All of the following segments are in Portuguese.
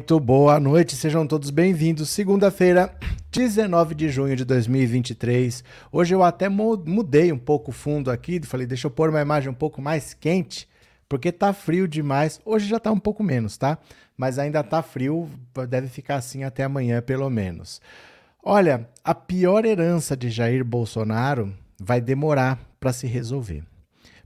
Muito boa noite, sejam todos bem-vindos. Segunda-feira, 19 de junho de 2023. Hoje eu até mudei um pouco o fundo aqui, falei, deixa eu pôr uma imagem um pouco mais quente, porque tá frio demais. Hoje já tá um pouco menos, tá? Mas ainda tá frio, deve ficar assim até amanhã pelo menos. Olha, a pior herança de Jair Bolsonaro vai demorar para se resolver.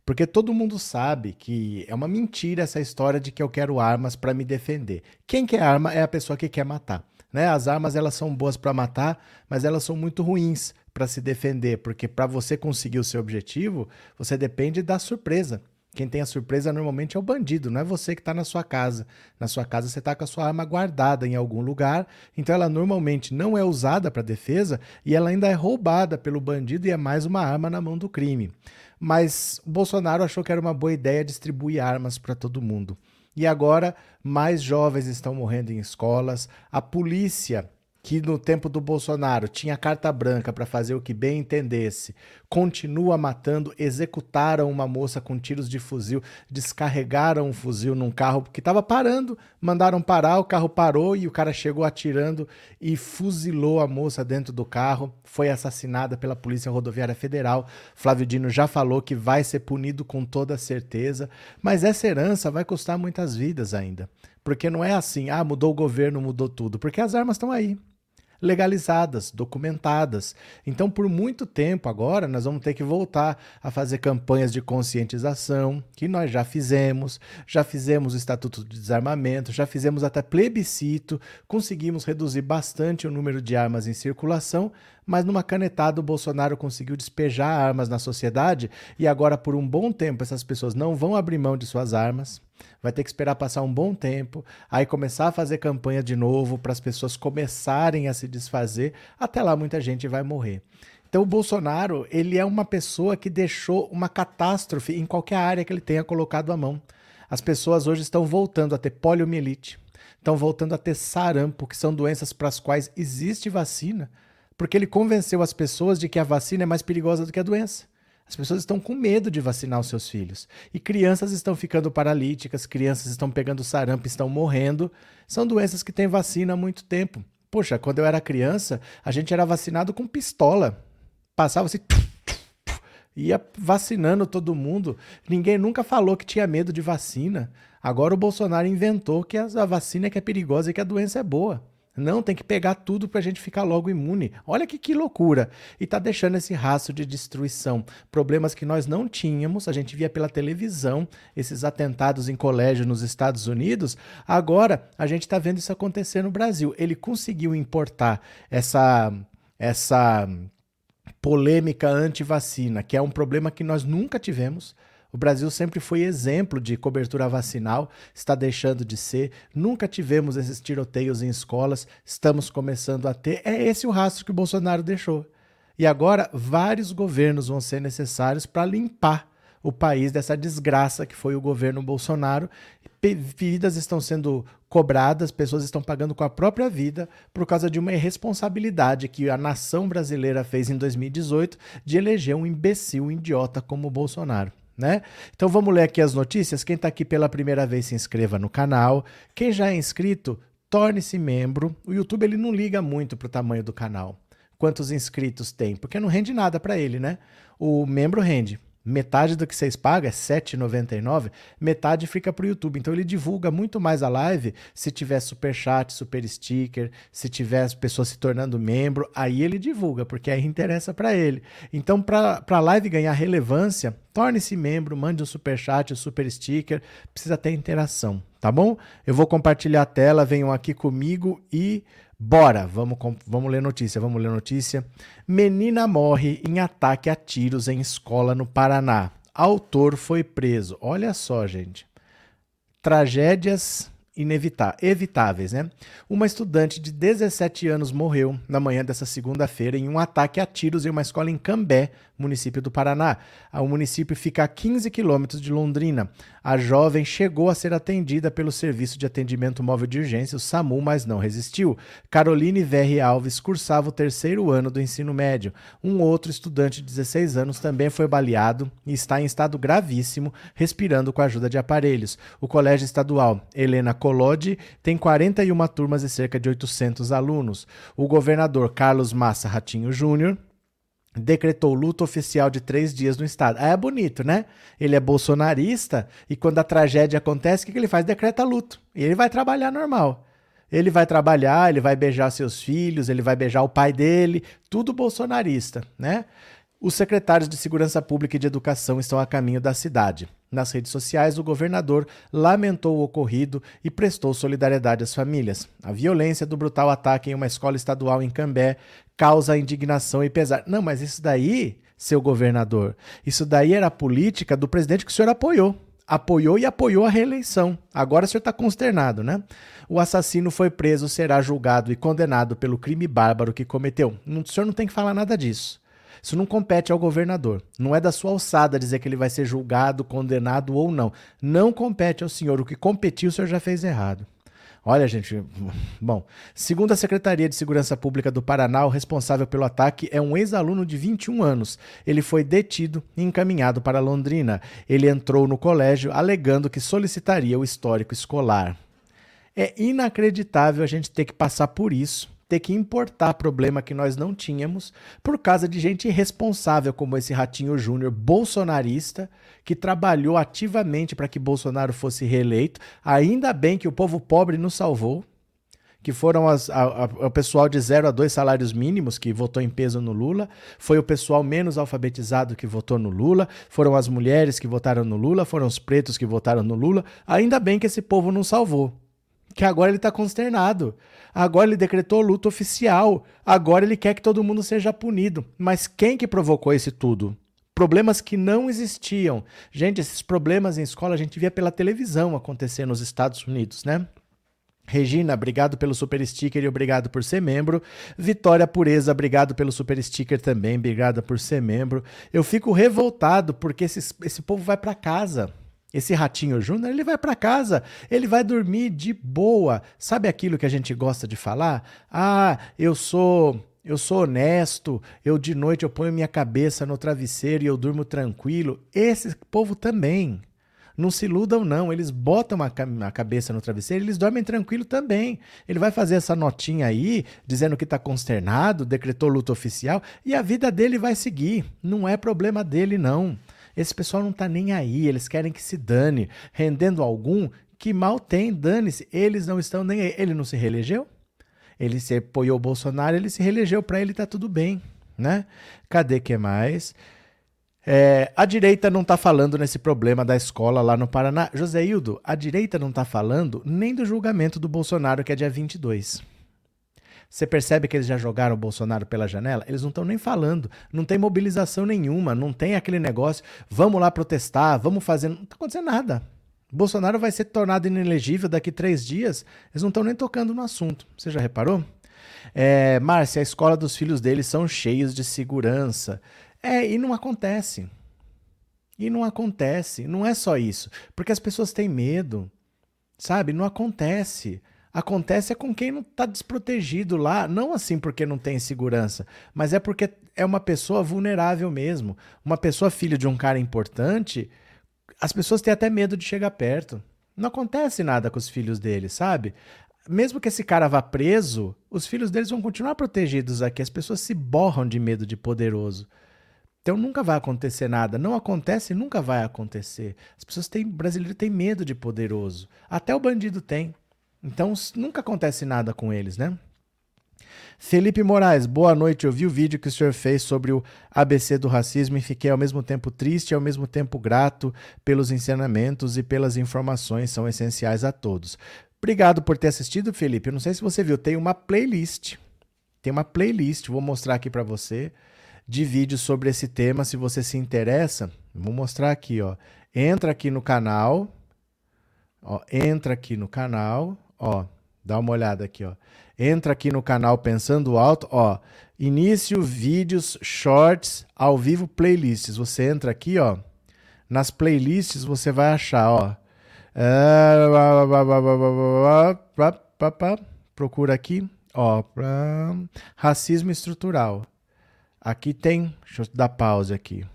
Porque todo mundo sabe que é uma mentira essa história de que eu quero armas para me defender. Quem quer arma é a pessoa que quer matar. Né? As armas elas são boas para matar, mas elas são muito ruins para se defender, porque para você conseguir o seu objetivo, você depende da surpresa. Quem tem a surpresa normalmente é o bandido, não é você que está na sua casa. Na sua casa você está com a sua arma guardada em algum lugar, então ela normalmente não é usada para defesa e ela ainda é roubada pelo bandido e é mais uma arma na mão do crime. Mas Bolsonaro achou que era uma boa ideia distribuir armas para todo mundo. E agora mais jovens estão morrendo em escolas, a polícia que no tempo do Bolsonaro tinha carta branca para fazer o que bem entendesse, continua matando, executaram uma moça com tiros de fuzil, descarregaram um fuzil num carro que estava parando, mandaram parar, o carro parou e o cara chegou atirando e fuzilou a moça dentro do carro, foi assassinada pela Polícia Rodoviária Federal. Flávio Dino já falou que vai ser punido com toda certeza, mas essa herança vai custar muitas vidas ainda. Porque não é assim, ah, mudou o governo, mudou tudo, porque as armas estão aí legalizadas, documentadas. Então, por muito tempo agora, nós vamos ter que voltar a fazer campanhas de conscientização, que nós já fizemos, já fizemos o Estatuto de Desarmamento, já fizemos até plebiscito, conseguimos reduzir bastante o número de armas em circulação, mas numa canetada o Bolsonaro conseguiu despejar armas na sociedade e agora, por um bom tempo, essas pessoas não vão abrir mão de suas armas vai ter que esperar passar um bom tempo, aí começar a fazer campanha de novo para as pessoas começarem a se desfazer. Até lá muita gente vai morrer. Então o Bolsonaro, ele é uma pessoa que deixou uma catástrofe em qualquer área que ele tenha colocado a mão. As pessoas hoje estão voltando a ter poliomielite, estão voltando a ter sarampo, que são doenças para as quais existe vacina, porque ele convenceu as pessoas de que a vacina é mais perigosa do que a doença. As pessoas estão com medo de vacinar os seus filhos. E crianças estão ficando paralíticas, crianças estão pegando sarampo, estão morrendo. São doenças que têm vacina há muito tempo. Poxa, quando eu era criança, a gente era vacinado com pistola. Passava assim. Ia vacinando todo mundo. Ninguém nunca falou que tinha medo de vacina. Agora o Bolsonaro inventou que a vacina é que é perigosa e que a doença é boa. Não, tem que pegar tudo para a gente ficar logo imune. Olha que, que loucura. E está deixando esse rastro de destruição. Problemas que nós não tínhamos, a gente via pela televisão, esses atentados em colégio nos Estados Unidos. Agora a gente está vendo isso acontecer no Brasil. Ele conseguiu importar essa, essa polêmica anti-vacina, que é um problema que nós nunca tivemos. O Brasil sempre foi exemplo de cobertura vacinal, está deixando de ser. Nunca tivemos esses tiroteios em escolas, estamos começando a ter. É esse o rastro que o Bolsonaro deixou. E agora vários governos vão ser necessários para limpar o país dessa desgraça que foi o governo Bolsonaro. Vidas estão sendo cobradas, pessoas estão pagando com a própria vida por causa de uma irresponsabilidade que a nação brasileira fez em 2018 de eleger um imbecil, um idiota como o Bolsonaro né? Então vamos ler aqui as notícias. Quem está aqui pela primeira vez se inscreva no canal. Quem já é inscrito, torne-se membro. O YouTube ele não liga muito para o tamanho do canal. Quantos inscritos tem? Porque não rende nada para ele, né? O membro rende metade do que vocês pagam é R$ 7,99, metade fica para o YouTube. Então ele divulga muito mais a live se tiver super chat, super sticker, se tiver as pessoas se tornando membro, aí ele divulga, porque aí interessa para ele. Então para a live ganhar relevância, torne-se membro, mande um super chat, um super sticker, precisa ter interação, tá bom? Eu vou compartilhar a tela, venham aqui comigo e Bora, vamos, vamos ler notícia, vamos ler notícia. Menina morre em ataque a tiros em escola no Paraná. Autor foi preso. Olha só, gente. Tragédias evitáveis, né? Uma estudante de 17 anos morreu na manhã dessa segunda-feira em um ataque a tiros em uma escola em Cambé, município do Paraná. O município fica a 15 quilômetros de Londrina. A jovem chegou a ser atendida pelo Serviço de Atendimento Móvel de Urgência, o SAMU, mas não resistiu. Caroline Verri Alves cursava o terceiro ano do ensino médio. Um outro estudante de 16 anos também foi baleado e está em estado gravíssimo, respirando com a ajuda de aparelhos. O Colégio Estadual Helena Collodi tem 41 turmas e cerca de 800 alunos. O governador Carlos Massa Ratinho Júnior decretou luto oficial de três dias no estado. Ah, é bonito, né? Ele é bolsonarista e quando a tragédia acontece, o que, que ele faz? Decreta luto. E ele vai trabalhar normal. Ele vai trabalhar, ele vai beijar seus filhos, ele vai beijar o pai dele, tudo bolsonarista, né? Os secretários de Segurança Pública e de Educação estão a caminho da cidade. Nas redes sociais, o governador lamentou o ocorrido e prestou solidariedade às famílias. A violência do brutal ataque em uma escola estadual em Cambé causa indignação e pesar. Não, mas isso daí, seu governador, isso daí era a política do presidente que o senhor apoiou. Apoiou e apoiou a reeleição. Agora o senhor está consternado, né? O assassino foi preso, será julgado e condenado pelo crime bárbaro que cometeu. O senhor não tem que falar nada disso. Isso não compete ao governador. Não é da sua alçada dizer que ele vai ser julgado, condenado ou não. Não compete ao senhor. O que competiu, o senhor já fez errado. Olha, gente, bom, segundo a Secretaria de Segurança Pública do Paraná, o responsável pelo ataque é um ex-aluno de 21 anos. Ele foi detido e encaminhado para Londrina. Ele entrou no colégio alegando que solicitaria o histórico escolar. É inacreditável a gente ter que passar por isso ter que importar problema que nós não tínhamos por causa de gente irresponsável como esse Ratinho Júnior bolsonarista que trabalhou ativamente para que Bolsonaro fosse reeleito. Ainda bem que o povo pobre nos salvou, que foram as, a, a, o pessoal de 0 a 2 salários mínimos que votou em peso no Lula, foi o pessoal menos alfabetizado que votou no Lula, foram as mulheres que votaram no Lula, foram os pretos que votaram no Lula. Ainda bem que esse povo não salvou que agora ele está consternado. Agora ele decretou luto oficial. Agora ele quer que todo mundo seja punido. Mas quem que provocou esse tudo? Problemas que não existiam. Gente, esses problemas em escola a gente via pela televisão acontecer nos Estados Unidos, né? Regina, obrigado pelo super sticker e obrigado por ser membro. Vitória Pureza, obrigado pelo super sticker também, obrigada por ser membro. Eu fico revoltado porque esse, esse povo vai para casa. Esse ratinho júnior, ele vai para casa, ele vai dormir de boa. Sabe aquilo que a gente gosta de falar? Ah, eu sou eu sou honesto, eu de noite eu ponho minha cabeça no travesseiro e eu durmo tranquilo. Esse povo também. Não se iludam, não. Eles botam a, a cabeça no travesseiro, eles dormem tranquilo também. Ele vai fazer essa notinha aí, dizendo que está consternado, decretou luta oficial, e a vida dele vai seguir. Não é problema dele, não. Esse pessoal não está nem aí, eles querem que se dane, rendendo algum que mal tem, dane-se. Eles não estão nem aí. Ele não se reelegeu? Ele se apoiou o Bolsonaro, ele se reelegeu, para ele tá tudo bem, né? Cadê que mais? É, a direita não está falando nesse problema da escola lá no Paraná. José Hildo, a direita não está falando nem do julgamento do Bolsonaro, que é dia 22. Você percebe que eles já jogaram o Bolsonaro pela janela? Eles não estão nem falando, não tem mobilização nenhuma, não tem aquele negócio, vamos lá protestar, vamos fazer. Não está acontecendo nada. Bolsonaro vai ser tornado inelegível daqui três dias, eles não estão nem tocando no assunto. Você já reparou? É, Márcia, a escola dos filhos deles são cheios de segurança. É, e não acontece. E não acontece. Não é só isso. Porque as pessoas têm medo. Sabe? Não acontece. Acontece é com quem não está desprotegido lá, não assim porque não tem segurança, mas é porque é uma pessoa vulnerável mesmo. Uma pessoa filha de um cara importante, as pessoas têm até medo de chegar perto. Não acontece nada com os filhos deles, sabe? Mesmo que esse cara vá preso, os filhos deles vão continuar protegidos aqui. As pessoas se borram de medo de poderoso. Então nunca vai acontecer nada. Não acontece e nunca vai acontecer. As pessoas têm. Brasileiro tem medo de poderoso. Até o bandido tem. Então nunca acontece nada com eles, né? Felipe Moraes, boa noite. Eu vi o vídeo que o senhor fez sobre o ABC do racismo e fiquei ao mesmo tempo triste e ao mesmo tempo grato pelos ensinamentos e pelas informações, são essenciais a todos. Obrigado por ter assistido, Felipe. Eu não sei se você viu, tem uma playlist. Tem uma playlist, vou mostrar aqui para você, de vídeos sobre esse tema, se você se interessa. Vou mostrar aqui, ó. Entra aqui no canal. Ó, entra aqui no canal Ó, dá uma olhada aqui, ó. Entra aqui no canal Pensando Alto, ó. Início, vídeos, shorts, ao vivo, playlists. Você entra aqui, ó, Nas playlists você vai achar, ó. Procura aqui, ó, racismo estrutural. Aqui tem, deixa eu dar pause aqui.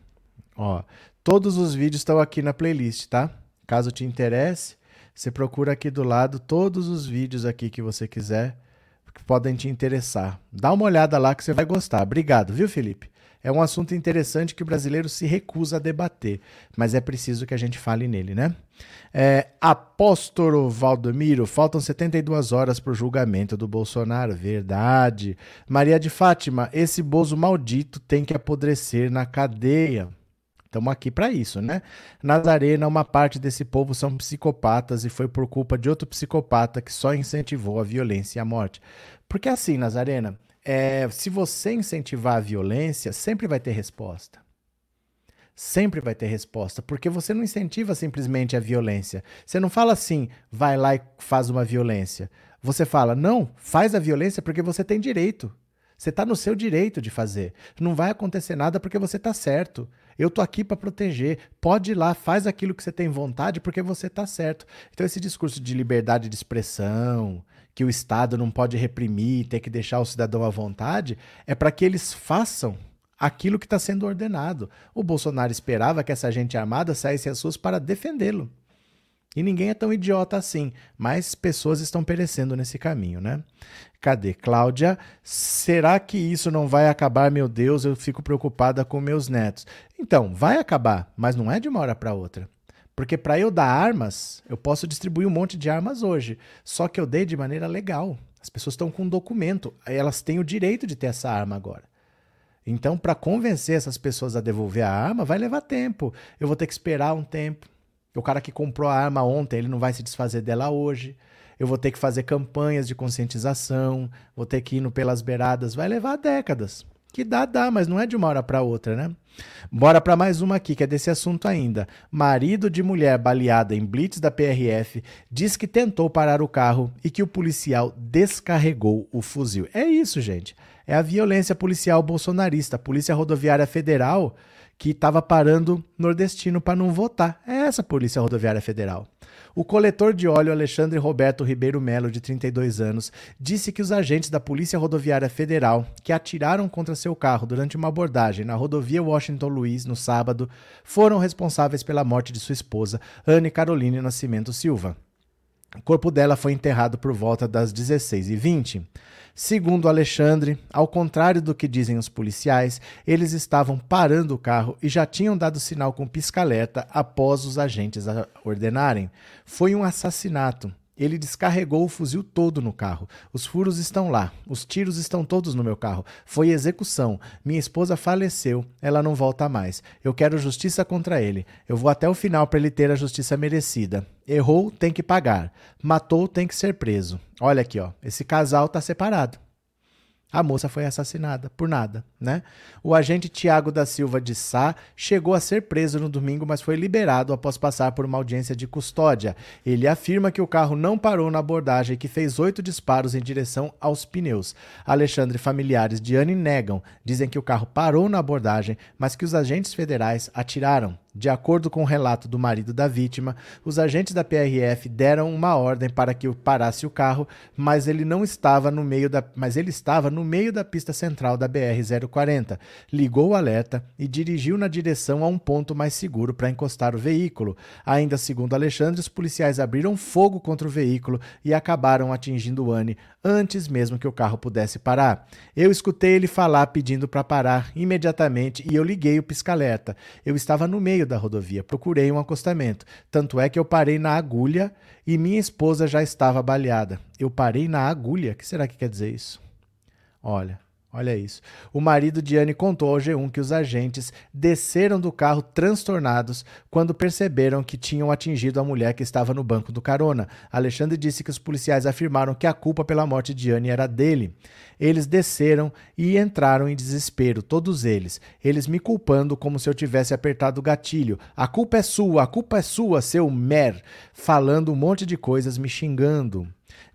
Ó, todos os vídeos estão aqui na playlist, tá? Caso te interesse, você procura aqui do lado todos os vídeos aqui que você quiser que podem te interessar. Dá uma olhada lá que você vai gostar. Obrigado, viu, Felipe? É um assunto interessante que o brasileiro se recusa a debater, mas é preciso que a gente fale nele, né? É, Apóstolo Valdomiro, faltam 72 horas para o julgamento do Bolsonaro. Verdade. Maria de Fátima, esse bozo maldito tem que apodrecer na cadeia. Estamos aqui para isso, né? Nazarena, uma parte desse povo são psicopatas e foi por culpa de outro psicopata que só incentivou a violência e a morte. Porque assim, Nazarena, é, se você incentivar a violência, sempre vai ter resposta. Sempre vai ter resposta, porque você não incentiva simplesmente a violência. Você não fala assim, vai lá e faz uma violência. Você fala, não, faz a violência porque você tem direito. Você está no seu direito de fazer. Não vai acontecer nada porque você está certo. Eu tô aqui para proteger. Pode ir lá, faz aquilo que você tem vontade porque você está certo. Então esse discurso de liberdade de expressão, que o Estado não pode reprimir, ter que deixar o cidadão à vontade, é para que eles façam aquilo que está sendo ordenado. O Bolsonaro esperava que essa gente armada saísse às ruas para defendê-lo. E ninguém é tão idiota assim, mas pessoas estão perecendo nesse caminho, né? Cadê? Cláudia, será que isso não vai acabar, meu Deus? Eu fico preocupada com meus netos. Então, vai acabar, mas não é de uma hora para outra. Porque para eu dar armas, eu posso distribuir um monte de armas hoje. Só que eu dei de maneira legal. As pessoas estão com um documento. Elas têm o direito de ter essa arma agora. Então, para convencer essas pessoas a devolver a arma, vai levar tempo. Eu vou ter que esperar um tempo. O cara que comprou a arma ontem, ele não vai se desfazer dela hoje. Eu vou ter que fazer campanhas de conscientização, vou ter que ir no pelas beiradas. Vai levar décadas. Que dá, dá, mas não é de uma hora para outra, né? Bora para mais uma aqui, que é desse assunto ainda. Marido de mulher baleada em blitz da PRF diz que tentou parar o carro e que o policial descarregou o fuzil. É isso, gente. É a violência policial bolsonarista. A Polícia Rodoviária Federal que estava parando nordestino para não votar. É essa a Polícia Rodoviária Federal. O coletor de óleo Alexandre Roberto Ribeiro Melo, de 32 anos, disse que os agentes da Polícia Rodoviária Federal, que atiraram contra seu carro durante uma abordagem na rodovia Washington Luiz no sábado, foram responsáveis pela morte de sua esposa, Anne Caroline Nascimento Silva. O corpo dela foi enterrado por volta das 16h20. Segundo Alexandre, ao contrário do que dizem os policiais, eles estavam parando o carro e já tinham dado sinal com pisca-alerta após os agentes ordenarem. Foi um assassinato. Ele descarregou o fuzil todo no carro. Os furos estão lá. Os tiros estão todos no meu carro. Foi execução. Minha esposa faleceu. Ela não volta mais. Eu quero justiça contra ele. Eu vou até o final para ele ter a justiça merecida. Errou, tem que pagar. Matou, tem que ser preso. Olha aqui, ó. Esse casal está separado. A moça foi assassinada por nada, né? O agente Tiago da Silva de Sá chegou a ser preso no domingo, mas foi liberado após passar por uma audiência de custódia. Ele afirma que o carro não parou na abordagem e que fez oito disparos em direção aos pneus. Alexandre familiares de Anne negam, dizem que o carro parou na abordagem, mas que os agentes federais atiraram. De acordo com o relato do marido da vítima, os agentes da PRF deram uma ordem para que parasse o carro, mas ele não estava no meio da, mas ele estava no meio da pista central da BR-040. Ligou o alerta e dirigiu na direção a um ponto mais seguro para encostar o veículo. Ainda segundo Alexandre, os policiais abriram fogo contra o veículo e acabaram atingindo Anne antes mesmo que o carro pudesse parar. Eu escutei ele falar pedindo para parar imediatamente e eu liguei o pisca-alerta. Eu estava no meio meio da rodovia, procurei um acostamento. Tanto é que eu parei na agulha e minha esposa já estava baleada. Eu parei na agulha? O que será que quer dizer isso? Olha, Olha isso. O marido de Anne contou ao G1 que os agentes desceram do carro transtornados quando perceberam que tinham atingido a mulher que estava no banco do carona. Alexandre disse que os policiais afirmaram que a culpa pela morte de Anne era dele. Eles desceram e entraram em desespero, todos eles. Eles me culpando como se eu tivesse apertado o gatilho. A culpa é sua, a culpa é sua, seu mer. Falando um monte de coisas, me xingando.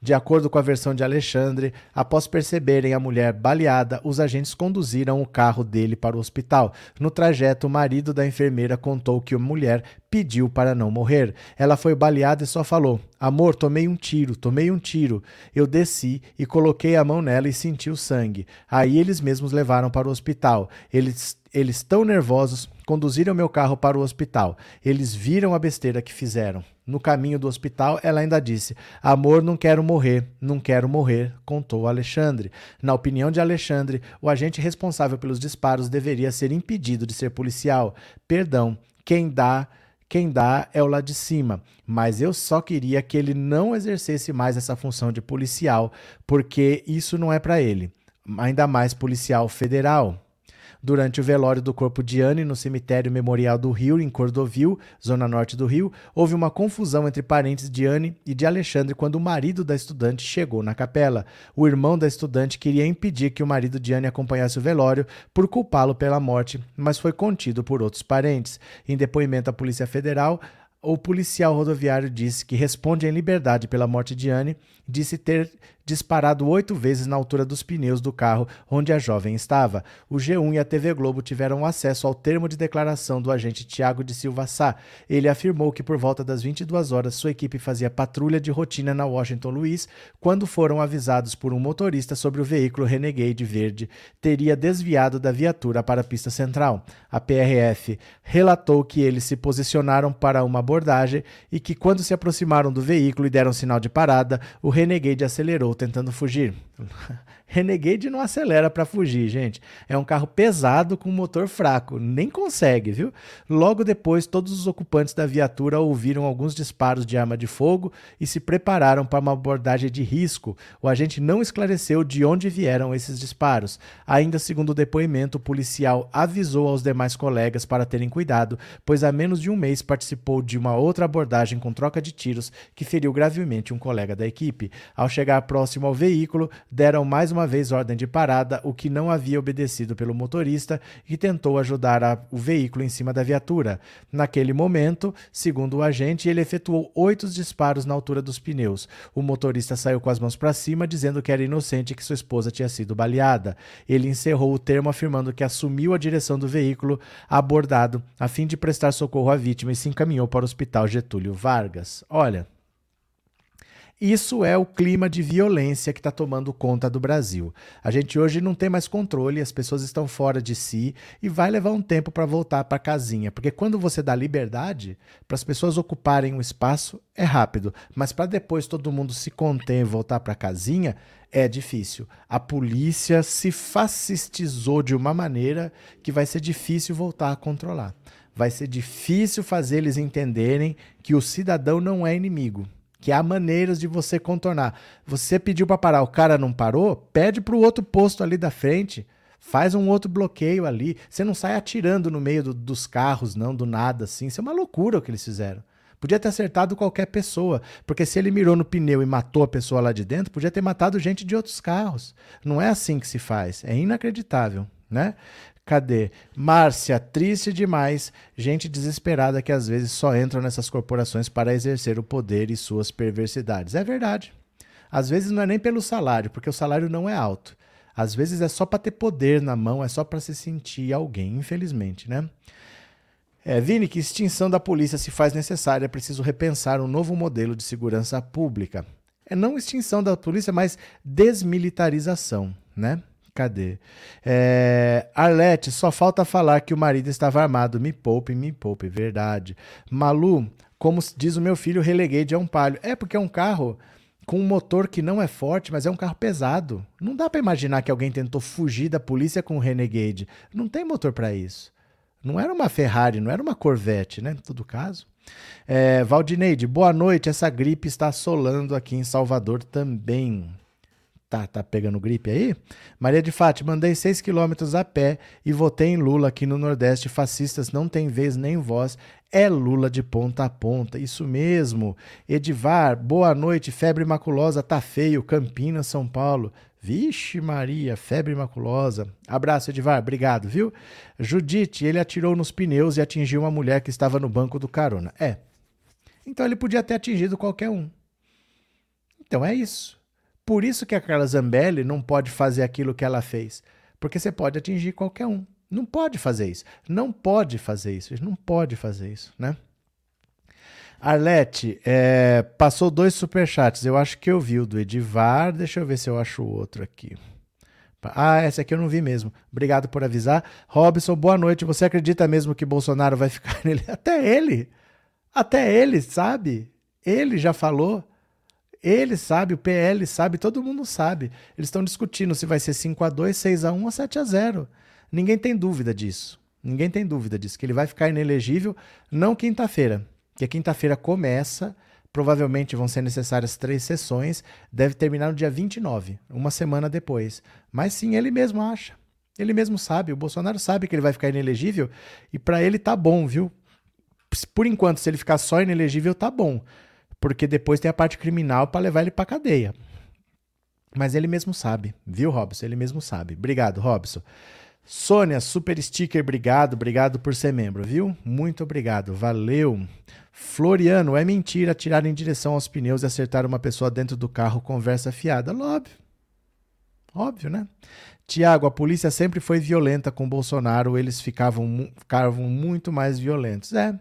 De acordo com a versão de Alexandre, após perceberem a mulher baleada, os agentes conduziram o carro dele para o hospital. No trajeto, o marido da enfermeira contou que a mulher pediu para não morrer. Ela foi baleada e só falou: Amor, tomei um tiro, tomei um tiro. Eu desci e coloquei a mão nela e senti o sangue. Aí eles mesmos levaram para o hospital. Eles eles tão nervosos conduziram meu carro para o hospital. Eles viram a besteira que fizeram. No caminho do hospital, ela ainda disse: Amor, não quero morrer, não quero morrer, contou Alexandre. Na opinião de Alexandre, o agente responsável pelos disparos deveria ser impedido de ser policial. Perdão, quem dá. Quem dá é o lá de cima, mas eu só queria que ele não exercesse mais essa função de policial, porque isso não é para ele. Ainda mais policial federal. Durante o velório do corpo de Anne no cemitério memorial do Rio, em Cordovil, zona norte do Rio, houve uma confusão entre parentes de Anne e de Alexandre quando o marido da estudante chegou na capela. O irmão da estudante queria impedir que o marido de Anne acompanhasse o velório por culpá-lo pela morte, mas foi contido por outros parentes. Em depoimento à Polícia Federal, o policial rodoviário disse que responde em liberdade pela morte de Anne, disse ter disparado oito vezes na altura dos pneus do carro onde a jovem estava. O G1 e a TV Globo tiveram acesso ao termo de declaração do agente Tiago de Silva Sá. Ele afirmou que por volta das 22 horas sua equipe fazia patrulha de rotina na Washington Luiz quando foram avisados por um motorista sobre o veículo Renegade verde teria desviado da viatura para a pista central. A PRF relatou que eles se posicionaram para uma abordagem e que quando se aproximaram do veículo e deram sinal de parada, o Renegade acelerou tentando fugir. Renegade não acelera para fugir, gente. É um carro pesado com motor fraco, nem consegue, viu? Logo depois, todos os ocupantes da viatura ouviram alguns disparos de arma de fogo e se prepararam para uma abordagem de risco. O agente não esclareceu de onde vieram esses disparos. Ainda segundo o depoimento, o policial avisou aos demais colegas para terem cuidado, pois há menos de um mês participou de uma outra abordagem com troca de tiros que feriu gravemente um colega da equipe. Ao chegar próximo ao veículo, deram mais uma vez ordem de parada, o que não havia obedecido pelo motorista, que tentou ajudar a, o veículo em cima da viatura. Naquele momento, segundo o agente, ele efetuou oito disparos na altura dos pneus. O motorista saiu com as mãos para cima, dizendo que era inocente e que sua esposa tinha sido baleada. Ele encerrou o termo afirmando que assumiu a direção do veículo abordado a fim de prestar socorro à vítima e se encaminhou para o hospital Getúlio Vargas. Olha. Isso é o clima de violência que está tomando conta do Brasil. A gente hoje não tem mais controle, as pessoas estão fora de si e vai levar um tempo para voltar para a casinha. Porque quando você dá liberdade para as pessoas ocuparem o espaço, é rápido. Mas para depois todo mundo se conter e voltar para a casinha, é difícil. A polícia se fascistizou de uma maneira que vai ser difícil voltar a controlar. Vai ser difícil fazer eles entenderem que o cidadão não é inimigo que há maneiras de você contornar. Você pediu para parar, o cara não parou, pede para o outro posto ali da frente, faz um outro bloqueio ali. Você não sai atirando no meio do, dos carros, não, do nada assim. Isso é uma loucura o que eles fizeram. Podia ter acertado qualquer pessoa, porque se ele mirou no pneu e matou a pessoa lá de dentro, podia ter matado gente de outros carros. Não é assim que se faz. É inacreditável, né? Cadê? Márcia, triste demais. Gente desesperada que às vezes só entram nessas corporações para exercer o poder e suas perversidades. É verdade. Às vezes não é nem pelo salário, porque o salário não é alto. Às vezes é só para ter poder na mão, é só para se sentir alguém, infelizmente, né? É, Vini, que extinção da polícia se faz necessária, é preciso repensar um novo modelo de segurança pública. É não extinção da polícia, mas desmilitarização, né? Cadê? É, Arlete, só falta falar que o marido estava armado. Me poupe, me poupe, verdade. Malu, como diz o meu filho, releguei de um palio. É porque é um carro com um motor que não é forte, mas é um carro pesado. Não dá para imaginar que alguém tentou fugir da polícia com um Renegade. Não tem motor para isso. Não era uma Ferrari, não era uma Corvette, né? Em todo caso. É, Valdineide, boa noite. Essa gripe está assolando aqui em Salvador também. Tá, tá pegando gripe aí? Maria de Fátima, mandei 6 quilômetros a pé e votei em Lula aqui no Nordeste. Fascistas não tem vez nem voz. É Lula de ponta a ponta. Isso mesmo. Edivar, boa noite. Febre maculosa, tá feio. Campinas, São Paulo. Vixe Maria, febre maculosa. Abraço, Edivar, obrigado, viu? Judite, ele atirou nos pneus e atingiu uma mulher que estava no banco do carona. É. Então ele podia ter atingido qualquer um. Então é isso. Por isso que a Carla Zambelli não pode fazer aquilo que ela fez. Porque você pode atingir qualquer um. Não pode fazer isso. Não pode fazer isso. Não pode fazer isso, né? Arlete, é, passou dois superchats. Eu acho que eu vi o do Edivar. Deixa eu ver se eu acho o outro aqui. Ah, essa aqui eu não vi mesmo. Obrigado por avisar. Robson, boa noite. Você acredita mesmo que Bolsonaro vai ficar nele? Até ele. Até ele sabe. Ele já falou. Ele sabe, o PL sabe, todo mundo sabe. Eles estão discutindo se vai ser 5 a 2 6 a 1 ou 7 a 0 Ninguém tem dúvida disso. Ninguém tem dúvida disso. Que ele vai ficar inelegível, não quinta-feira. Que a quinta-feira começa Provavelmente vão ser necessárias três sessões, deve terminar no dia 29, uma semana depois. Mas sim, ele mesmo acha. Ele mesmo sabe, o Bolsonaro sabe que ele vai ficar inelegível e para ele tá bom, viu? Por enquanto, se ele ficar só inelegível, tá bom. Porque depois tem a parte criminal para levar ele para cadeia. Mas ele mesmo sabe, viu, Robson? Ele mesmo sabe. Obrigado, Robson. Sônia, super sticker, obrigado, obrigado por ser membro, viu? Muito obrigado, valeu. Floriano, é mentira atirar em direção aos pneus e acertar uma pessoa dentro do carro conversa fiada. Óbvio. Óbvio, né? Tiago, a polícia sempre foi violenta com Bolsonaro, eles ficavam, ficavam muito mais violentos. É,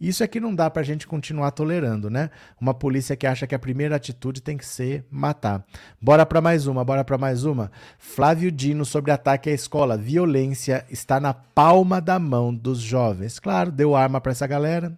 isso é que não dá para a gente continuar tolerando, né? Uma polícia que acha que a primeira atitude tem que ser matar. Bora para mais uma, bora para mais uma. Flávio Dino sobre ataque à escola. Violência está na palma da mão dos jovens. Claro, deu arma para essa galera.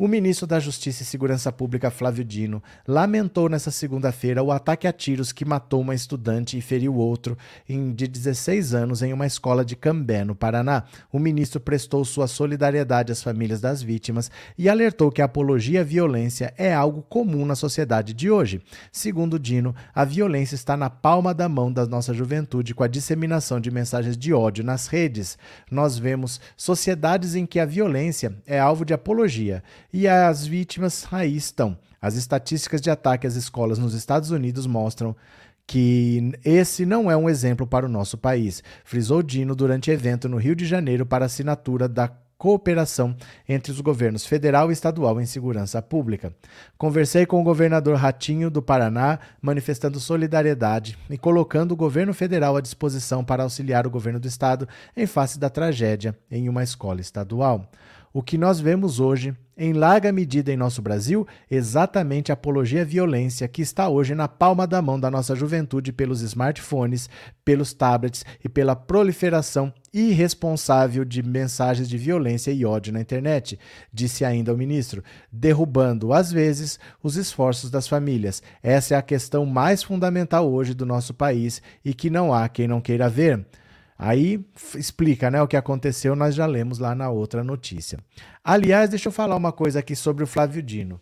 O ministro da Justiça e Segurança Pública, Flávio Dino, lamentou nesta segunda-feira o ataque a tiros que matou uma estudante e feriu outro de 16 anos em uma escola de Cambé, no Paraná. O ministro prestou sua solidariedade às famílias das vítimas e alertou que a apologia à violência é algo comum na sociedade de hoje. Segundo Dino, a violência está na palma da mão da nossa juventude com a disseminação de mensagens de ódio nas redes. Nós vemos sociedades em que a violência é alvo de apologia e as vítimas aí estão. As estatísticas de ataque às escolas nos Estados Unidos mostram que esse não é um exemplo para o nosso país, frisou Dino durante evento no Rio de Janeiro para assinatura da cooperação entre os governos federal e estadual em segurança pública. Conversei com o governador Ratinho do Paraná, manifestando solidariedade e colocando o governo federal à disposição para auxiliar o governo do estado em face da tragédia em uma escola estadual. O que nós vemos hoje em larga medida em nosso Brasil, exatamente a apologia à violência que está hoje na palma da mão da nossa juventude pelos smartphones, pelos tablets e pela proliferação irresponsável de mensagens de violência e ódio na internet, disse ainda o ministro, derrubando, às vezes, os esforços das famílias. Essa é a questão mais fundamental hoje do nosso país e que não há quem não queira ver. Aí explica né, o que aconteceu, nós já lemos lá na outra notícia. Aliás, deixa eu falar uma coisa aqui sobre o Flávio Dino.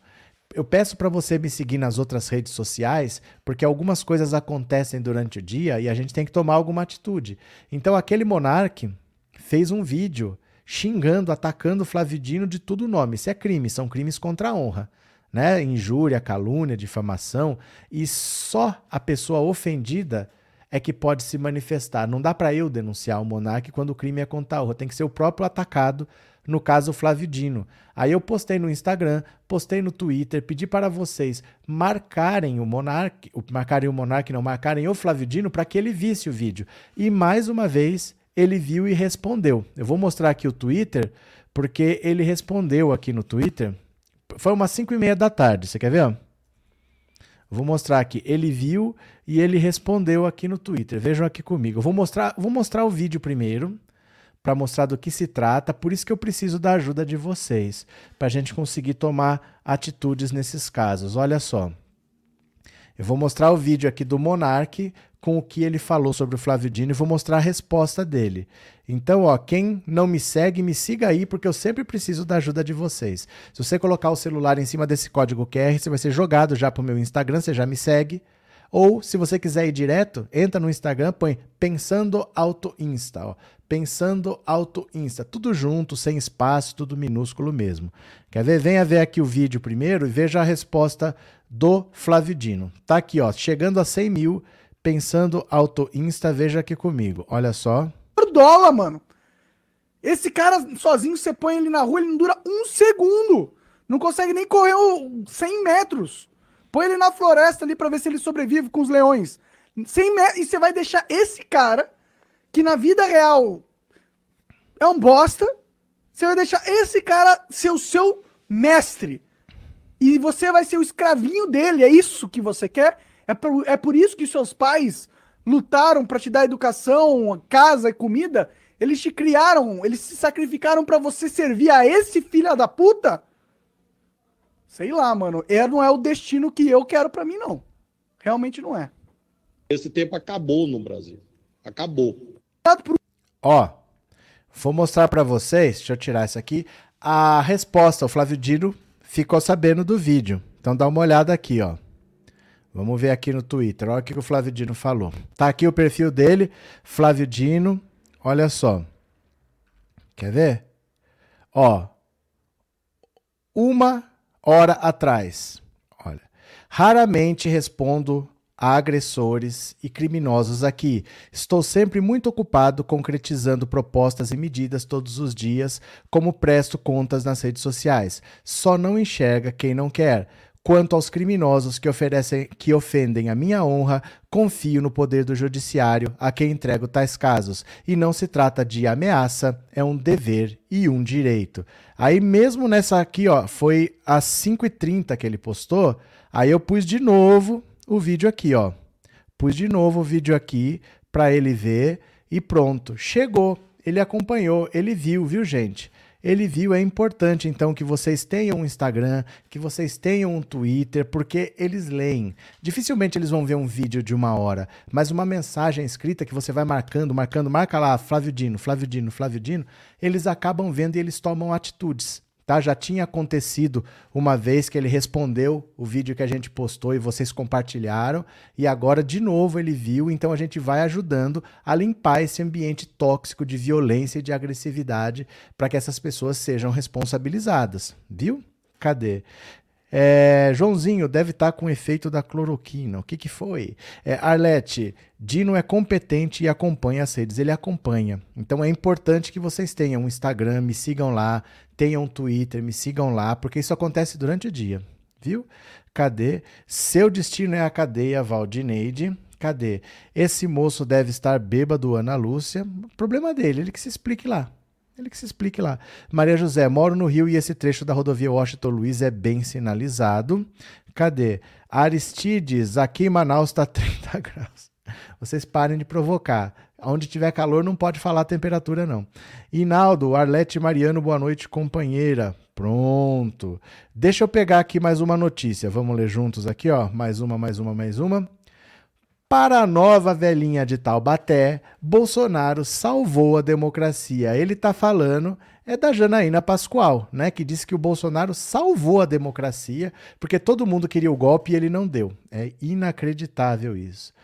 Eu peço para você me seguir nas outras redes sociais, porque algumas coisas acontecem durante o dia e a gente tem que tomar alguma atitude. Então, aquele monarque fez um vídeo xingando, atacando o Flávio Dino de todo nome. Isso é crime, são crimes contra a honra. Né? Injúria, calúnia, difamação. E só a pessoa ofendida é que pode se manifestar. Não dá para eu denunciar o monarca quando o crime é contra a honra, tem que ser o próprio atacado, no caso o Flávio Dino. Aí eu postei no Instagram, postei no Twitter, pedi para vocês marcarem o monarca, marcarem o monarca, não marcarem o Flávio Dino para que ele visse o vídeo. E mais uma vez ele viu e respondeu. Eu vou mostrar aqui o Twitter, porque ele respondeu aqui no Twitter. Foi umas 5 e meia da tarde, você quer ver? Vou mostrar aqui. Ele viu e ele respondeu aqui no Twitter. Vejam aqui comigo. Vou mostrar, vou mostrar o vídeo primeiro para mostrar do que se trata. Por isso que eu preciso da ajuda de vocês para a gente conseguir tomar atitudes nesses casos. Olha só. Eu vou mostrar o vídeo aqui do Monark com o que ele falou sobre o Flávio Dino e vou mostrar a resposta dele. Então, ó, quem não me segue, me siga aí, porque eu sempre preciso da ajuda de vocês. Se você colocar o celular em cima desse código QR, você vai ser jogado já para o meu Instagram, você já me segue. Ou, se você quiser ir direto, entra no Instagram, põe Pensando Auto Insta, ó. Pensando Auto Insta, tudo junto, sem espaço, tudo minúsculo mesmo. Quer ver? Venha ver aqui o vídeo primeiro e veja a resposta do Flávio Dino. Tá aqui, ó, chegando a 100 mil, Pensando Auto Insta, veja aqui comigo. Olha só dólar, mano. Esse cara sozinho, você põe ele na rua, ele não dura um segundo. Não consegue nem correr 100 metros. Põe ele na floresta ali pra ver se ele sobrevive com os leões. Sem me... E você vai deixar esse cara, que na vida real é um bosta, você vai deixar esse cara ser o seu mestre. E você vai ser o escravinho dele. É isso que você quer? É por, é por isso que seus pais lutaram para te dar educação, casa e comida? Eles te criaram, eles se sacrificaram para você servir a esse filho da puta? Sei lá, mano. É, não é o destino que eu quero para mim, não. Realmente não é. Esse tempo acabou no Brasil. Acabou. Ó, vou mostrar para vocês, deixa eu tirar isso aqui, a resposta. O Flávio Dino ficou sabendo do vídeo. Então dá uma olhada aqui, ó. Vamos ver aqui no Twitter. Olha o que o Flávio Dino falou. Tá aqui o perfil dele, Flávio Dino. Olha só. Quer ver? Ó. Uma hora atrás. Olha. Raramente respondo a agressores e criminosos aqui. Estou sempre muito ocupado concretizando propostas e medidas todos os dias, como presto contas nas redes sociais. Só não enxerga quem não quer. Quanto aos criminosos que, oferecem, que ofendem a minha honra, confio no poder do judiciário a quem entrego tais casos. E não se trata de ameaça, é um dever e um direito. Aí mesmo nessa aqui, ó, foi às 5h30 que ele postou, aí eu pus de novo o vídeo aqui, ó. Pus de novo o vídeo aqui para ele ver e pronto. Chegou, ele acompanhou, ele viu, viu, gente? Ele viu, é importante então que vocês tenham um Instagram, que vocês tenham um Twitter, porque eles leem. Dificilmente eles vão ver um vídeo de uma hora, mas uma mensagem escrita que você vai marcando, marcando, marca lá Flávio Dino, Flávio Dino, Flávio Dino, eles acabam vendo e eles tomam atitudes. Tá? Já tinha acontecido uma vez que ele respondeu o vídeo que a gente postou e vocês compartilharam, e agora de novo ele viu, então a gente vai ajudando a limpar esse ambiente tóxico de violência e de agressividade para que essas pessoas sejam responsabilizadas, viu? Cadê? É, Joãozinho deve estar tá com efeito da cloroquina. O que, que foi? É, Arlete, Dino é competente e acompanha as redes. Ele acompanha. Então é importante que vocês tenham um Instagram, me sigam lá, tenham um Twitter, me sigam lá, porque isso acontece durante o dia. Viu? Cadê? Seu destino é a cadeia, Valdineide. Cadê? Esse moço deve estar bêbado, Ana Lúcia. Problema dele, ele que se explique lá. Ele que se explique lá. Maria José, moro no Rio e esse trecho da rodovia Washington Luiz é bem sinalizado. Cadê? Aristides, aqui em Manaus está 30 graus. Vocês parem de provocar. Onde tiver calor não pode falar temperatura, não. Inaldo, Arlete Mariano, boa noite, companheira. Pronto. Deixa eu pegar aqui mais uma notícia. Vamos ler juntos aqui, ó. Mais uma, mais uma, mais uma. Para a nova velhinha de Taubaté, Bolsonaro salvou a democracia. Ele está falando é da Janaína Pascoal, né, que disse que o Bolsonaro salvou a democracia porque todo mundo queria o golpe e ele não deu. É inacreditável isso.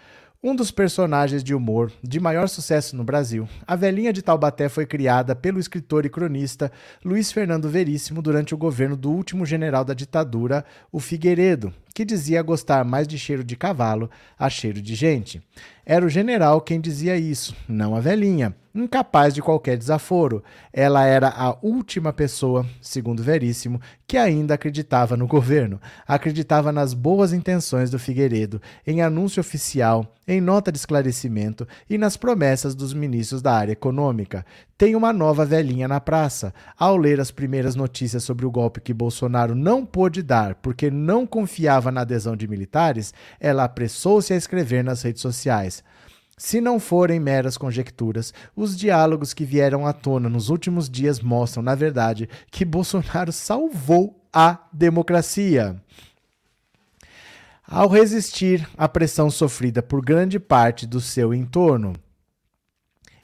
Um dos personagens de humor de maior sucesso no Brasil, a velhinha de Taubaté foi criada pelo escritor e cronista Luiz Fernando Veríssimo durante o governo do último general da ditadura, o Figueiredo, que dizia gostar mais de cheiro de cavalo a cheiro de gente. Era o general quem dizia isso, não a velhinha, incapaz de qualquer desaforo. Ela era a última pessoa, segundo Veríssimo, que ainda acreditava no governo, acreditava nas boas intenções do Figueiredo, em anúncio oficial, em nota de esclarecimento e nas promessas dos ministros da área econômica. Tem uma nova velhinha na praça. Ao ler as primeiras notícias sobre o golpe que Bolsonaro não pôde dar porque não confiava na adesão de militares, ela apressou-se a escrever nas redes sociais. Se não forem meras conjecturas, os diálogos que vieram à tona nos últimos dias mostram, na verdade, que Bolsonaro salvou a democracia. Ao resistir à pressão sofrida por grande parte do seu entorno,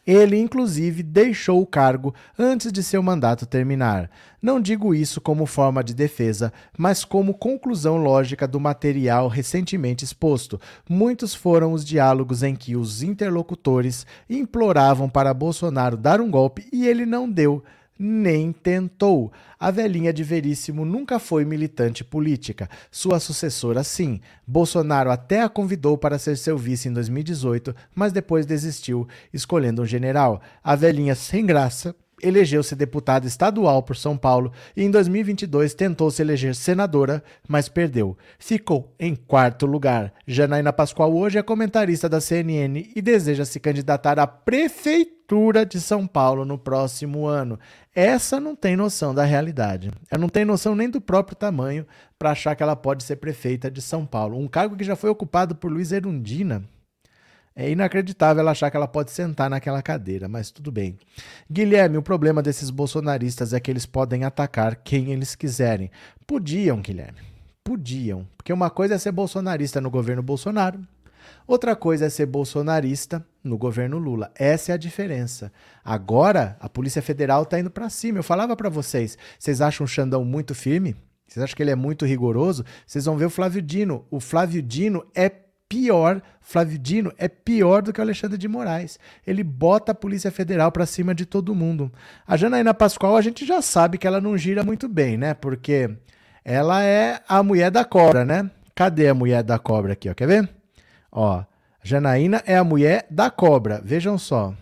ele, inclusive, deixou o cargo antes de seu mandato terminar. Não digo isso como forma de defesa, mas como conclusão lógica do material recentemente exposto. Muitos foram os diálogos em que os interlocutores imploravam para Bolsonaro dar um golpe e ele não deu nem tentou. A velhinha de Veríssimo nunca foi militante política. Sua sucessora, sim. Bolsonaro até a convidou para ser seu vice em 2018, mas depois desistiu, escolhendo um general. A velhinha sem graça elegeu-se deputada estadual por São Paulo e em 2022 tentou se eleger senadora, mas perdeu. Ficou em quarto lugar. Janaína Pascoal hoje é comentarista da CNN e deseja se candidatar à prefeitura de São Paulo no próximo ano. Essa não tem noção da realidade. Ela não tem noção nem do próprio tamanho para achar que ela pode ser prefeita de São Paulo. Um cargo que já foi ocupado por Luiz Erundina é inacreditável ela achar que ela pode sentar naquela cadeira, mas tudo bem. Guilherme, o problema desses bolsonaristas é que eles podem atacar quem eles quiserem. Podiam, Guilherme. Podiam. Porque uma coisa é ser bolsonarista no governo Bolsonaro, outra coisa é ser bolsonarista no governo Lula. Essa é a diferença. Agora, a Polícia Federal está indo para cima. Eu falava para vocês, vocês acham o Xandão muito firme? Vocês acham que ele é muito rigoroso? Vocês vão ver o Flávio Dino. O Flávio Dino é pior, Flávio Dino é pior do que o Alexandre de Moraes. Ele bota a Polícia Federal para cima de todo mundo. A Janaína Pascoal, a gente já sabe que ela não gira muito bem, né? Porque ela é a mulher da cobra, né? Cadê a mulher da cobra aqui, ó? Quer ver? Ó, Janaína é a mulher da cobra. Vejam só.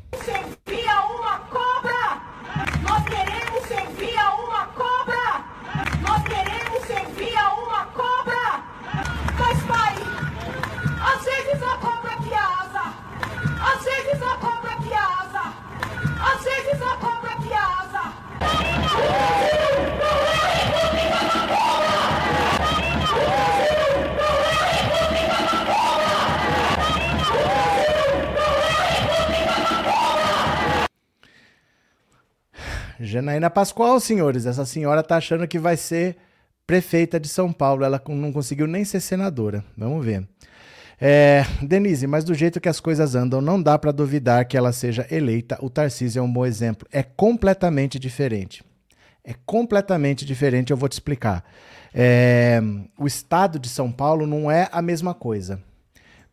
Janaína Pascoal, senhores, essa senhora tá achando que vai ser prefeita de São Paulo. Ela não conseguiu nem ser senadora. Vamos ver. É, Denise, mas do jeito que as coisas andam, não dá para duvidar que ela seja eleita. O Tarcísio é um bom exemplo. É completamente diferente. É completamente diferente, eu vou te explicar. É, o estado de São Paulo não é a mesma coisa.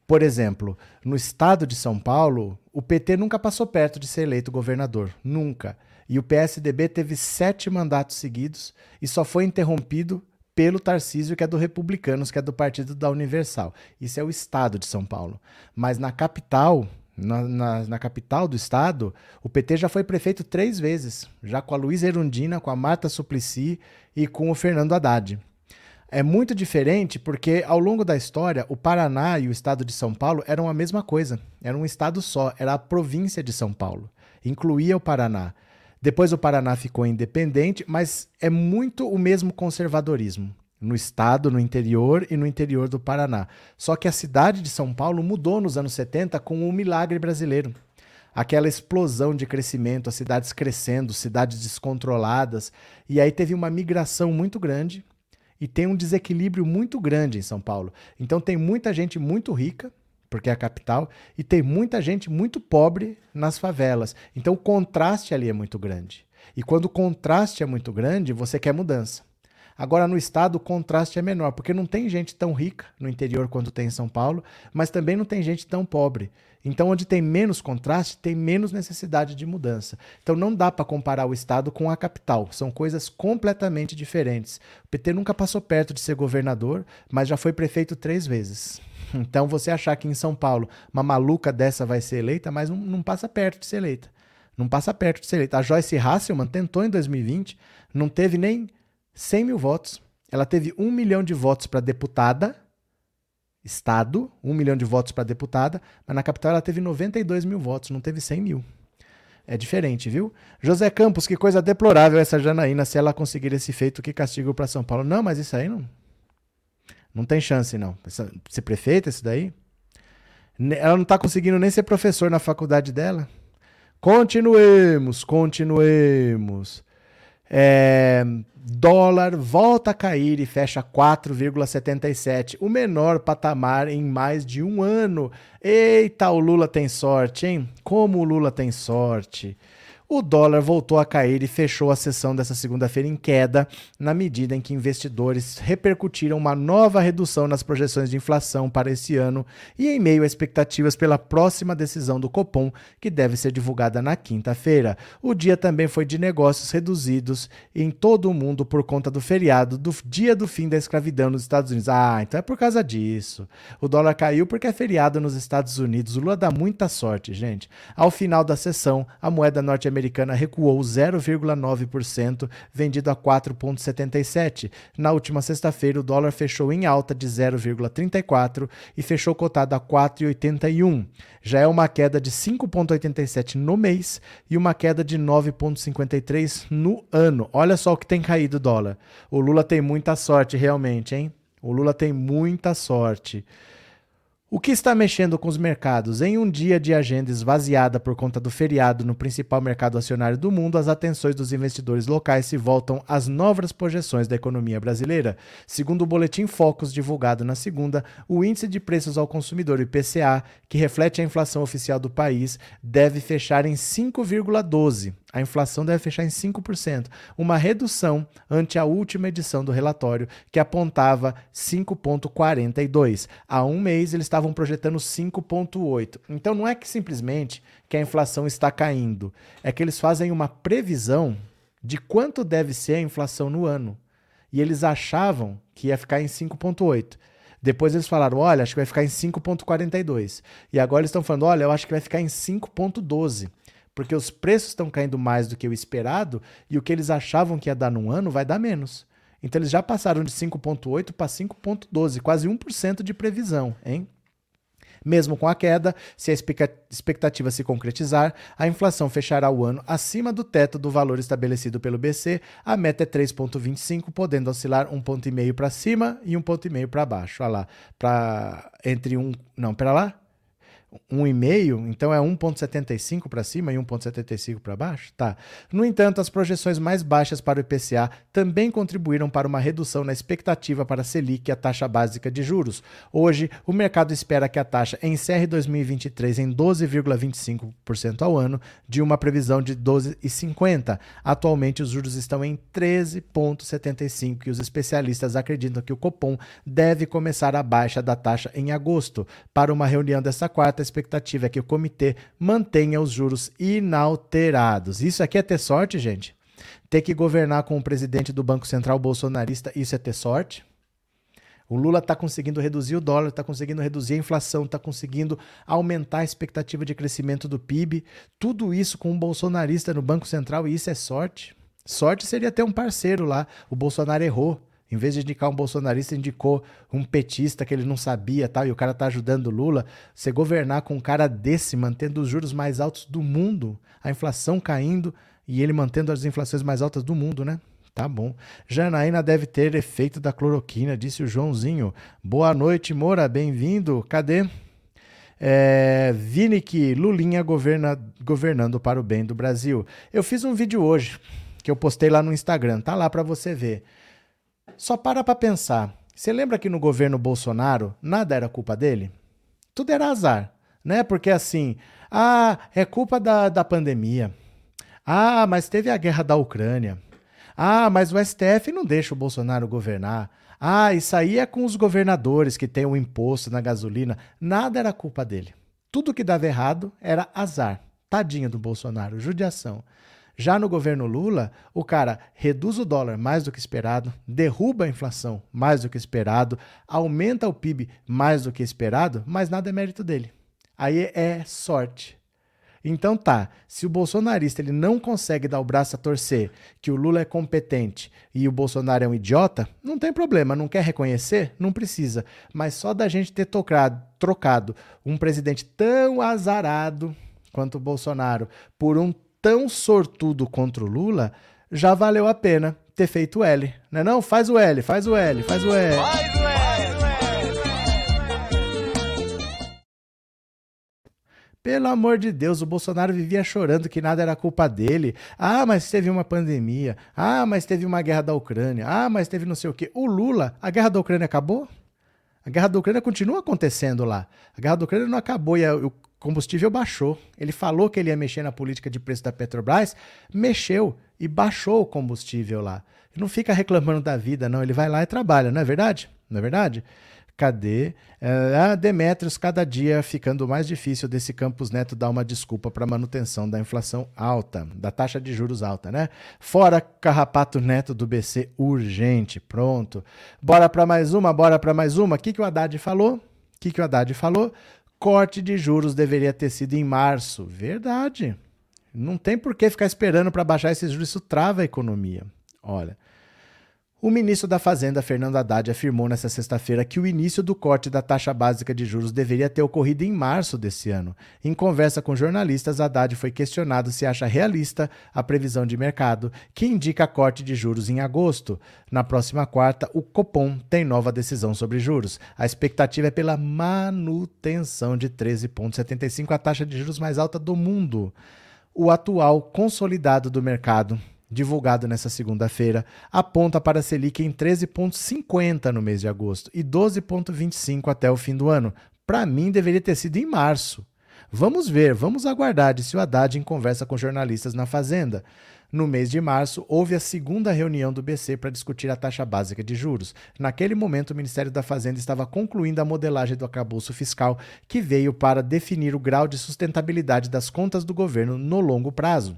Por exemplo, no estado de São Paulo, o PT nunca passou perto de ser eleito governador. Nunca. E o PSDB teve sete mandatos seguidos e só foi interrompido pelo Tarcísio, que é do Republicanos, que é do Partido da Universal. Isso é o estado de São Paulo. Mas na capital, na, na, na, capital do estado, o PT já foi prefeito três vezes, já com a Luísa Erundina, com a Marta Suplicy e com o Fernando Haddad. É muito diferente porque, ao longo da história, o Paraná e o estado de São Paulo eram a mesma coisa. Era um estado só, era a província de São Paulo. Incluía o Paraná. Depois o Paraná ficou independente, mas é muito o mesmo conservadorismo no estado, no interior e no interior do Paraná. Só que a cidade de São Paulo mudou nos anos 70 com um milagre brasileiro. Aquela explosão de crescimento, as cidades crescendo, cidades descontroladas, e aí teve uma migração muito grande e tem um desequilíbrio muito grande em São Paulo. Então tem muita gente muito rica porque é a capital, e tem muita gente muito pobre nas favelas. Então o contraste ali é muito grande. E quando o contraste é muito grande, você quer mudança. Agora, no estado, o contraste é menor, porque não tem gente tão rica no interior quanto tem em São Paulo, mas também não tem gente tão pobre. Então, onde tem menos contraste, tem menos necessidade de mudança. Então, não dá para comparar o estado com a capital. São coisas completamente diferentes. O PT nunca passou perto de ser governador, mas já foi prefeito três vezes. Então, você achar que em São Paulo uma maluca dessa vai ser eleita, mas não, não passa perto de ser eleita. Não passa perto de ser eleita. A Joyce Hasselman tentou em 2020, não teve nem 100 mil votos. Ela teve um milhão de votos para deputada, Estado, um milhão de votos para deputada, mas na capital ela teve 92 mil votos, não teve 100 mil. É diferente, viu? José Campos, que coisa deplorável essa Janaína, se ela conseguir esse feito, que castigo para São Paulo. Não, mas isso aí não. Não tem chance, não. Essa, ser prefeita, isso daí. Ela não está conseguindo nem ser professor na faculdade dela. Continuemos, continuemos. É, dólar volta a cair e fecha 4,77, o menor patamar em mais de um ano. Eita, o Lula tem sorte, hein? Como o Lula tem sorte o dólar voltou a cair e fechou a sessão dessa segunda-feira em queda, na medida em que investidores repercutiram uma nova redução nas projeções de inflação para esse ano e em meio a expectativas pela próxima decisão do Copom, que deve ser divulgada na quinta-feira. O dia também foi de negócios reduzidos em todo o mundo por conta do feriado do dia do fim da escravidão nos Estados Unidos. Ah, então é por causa disso. O dólar caiu porque é feriado nos Estados Unidos. O Lula dá muita sorte, gente. Ao final da sessão, a moeda norte-americana norte-americana recuou 0,9%, vendido a 4,77. Na última sexta-feira, o dólar fechou em alta de 0,34 e fechou cotado a 4,81. Já é uma queda de 5,87 no mês e uma queda de 9,53 no ano. Olha só o que tem caído o dólar. O Lula tem muita sorte, realmente, hein? O Lula tem muita sorte. O que está mexendo com os mercados? Em um dia de agenda esvaziada por conta do feriado no principal mercado acionário do mundo, as atenções dos investidores locais se voltam às novas projeções da economia brasileira. Segundo o boletim Focus divulgado na segunda, o índice de preços ao consumidor IPCA, que reflete a inflação oficial do país, deve fechar em 5,12 a inflação deve fechar em 5%, uma redução ante a última edição do relatório, que apontava 5,42. Há um mês eles estavam projetando 5,8. Então não é que simplesmente que a inflação está caindo, é que eles fazem uma previsão de quanto deve ser a inflação no ano. E eles achavam que ia ficar em 5,8. Depois eles falaram: olha, acho que vai ficar em 5,42. E agora eles estão falando: olha, eu acho que vai ficar em 5,12 porque os preços estão caindo mais do que o esperado e o que eles achavam que ia dar num ano vai dar menos. Então eles já passaram de 5,8 para 5,12, quase 1% de previsão, hein? Mesmo com a queda, se a expectativa se concretizar, a inflação fechará o ano acima do teto do valor estabelecido pelo BC. A meta é 3,25, podendo oscilar um ponto e meio para cima e um ponto e meio para baixo. Olha lá, para entre um, não, para lá, 1,5, então é 1,75 para cima e 1,75 para baixo? Tá. No entanto, as projeções mais baixas para o IPCA também contribuíram para uma redução na expectativa para a Selic, a taxa básica de juros. Hoje, o mercado espera que a taxa encerre 2023 em 12,25% ao ano, de uma previsão de 12,50. Atualmente, os juros estão em 13,75 e os especialistas acreditam que o Copom deve começar a baixa da taxa em agosto. Para uma reunião dessa quarta, expectativa é que o comitê mantenha os juros inalterados. Isso aqui é ter sorte, gente? Ter que governar com o presidente do Banco Central bolsonarista, isso é ter sorte? O Lula está conseguindo reduzir o dólar, está conseguindo reduzir a inflação, está conseguindo aumentar a expectativa de crescimento do PIB. Tudo isso com um bolsonarista no Banco Central, e isso é sorte? Sorte seria ter um parceiro lá. O Bolsonaro errou. Em vez de indicar um bolsonarista, indicou um petista que ele não sabia tal, e o cara tá ajudando o Lula. Você governar com um cara desse, mantendo os juros mais altos do mundo, a inflação caindo e ele mantendo as inflações mais altas do mundo, né? Tá bom. Janaína deve ter efeito da cloroquina, disse o Joãozinho. Boa noite, Moura, bem-vindo. Cadê? É, Vinick, Lulinha governa, governando para o bem do Brasil. Eu fiz um vídeo hoje que eu postei lá no Instagram, tá lá para você ver. Só para para pensar. Você lembra que no governo Bolsonaro nada era culpa dele? Tudo era azar, né? Porque assim, ah, é culpa da, da pandemia. Ah, mas teve a guerra da Ucrânia. Ah, mas o STF não deixa o Bolsonaro governar. Ah, isso aí é com os governadores que têm o um imposto na gasolina. Nada era culpa dele. Tudo que dava errado era azar. Tadinho do Bolsonaro, judiação. Já no governo Lula, o cara reduz o dólar mais do que esperado, derruba a inflação mais do que esperado, aumenta o PIB mais do que esperado, mas nada é mérito dele. Aí é sorte. Então tá, se o bolsonarista ele não consegue dar o braço a torcer que o Lula é competente e o Bolsonaro é um idiota, não tem problema, não quer reconhecer? Não precisa. Mas só da gente ter tocado, trocado um presidente tão azarado quanto o Bolsonaro por um tão sortudo contra o Lula, já valeu a pena ter feito o L. Não é não? Faz o L, faz o L, faz o L. Faz o L. Pelo amor de Deus, o Bolsonaro vivia chorando que nada era culpa dele. Ah, mas teve uma pandemia. Ah, mas teve uma guerra da Ucrânia. Ah, mas teve não sei o quê. O Lula, a guerra da Ucrânia acabou? A guerra da Ucrânia continua acontecendo lá. A guerra da Ucrânia não acabou e o combustível baixou. Ele falou que ele ia mexer na política de preço da Petrobras, mexeu e baixou o combustível lá. Não fica reclamando da vida, não. Ele vai lá e trabalha, não é verdade? Não é verdade? Cadê? É, a Demetrios, cada dia ficando mais difícil desse Campos Neto dar uma desculpa para manutenção da inflação alta, da taxa de juros alta, né? Fora Carrapato Neto do BC urgente, pronto. Bora para mais uma, bora para mais uma. O que, que o Haddad falou? O que, que o Haddad falou? Corte de juros deveria ter sido em março. Verdade. Não tem por que ficar esperando para baixar esses juros, isso trava a economia. Olha, o ministro da Fazenda, Fernando Haddad, afirmou nesta sexta-feira que o início do corte da taxa básica de juros deveria ter ocorrido em março desse ano. Em conversa com jornalistas, Haddad foi questionado se acha realista a previsão de mercado, que indica corte de juros em agosto. Na próxima quarta, o Copom tem nova decisão sobre juros. A expectativa é pela manutenção de 13,75, a taxa de juros mais alta do mundo. O atual consolidado do mercado divulgado nessa segunda-feira, aponta para a Selic em 13,50 no mês de agosto e 12,25 até o fim do ano. Para mim, deveria ter sido em março. Vamos ver, vamos aguardar, disse o Haddad em conversa com jornalistas na Fazenda. No mês de março, houve a segunda reunião do BC para discutir a taxa básica de juros. Naquele momento, o Ministério da Fazenda estava concluindo a modelagem do acabouço fiscal, que veio para definir o grau de sustentabilidade das contas do governo no longo prazo.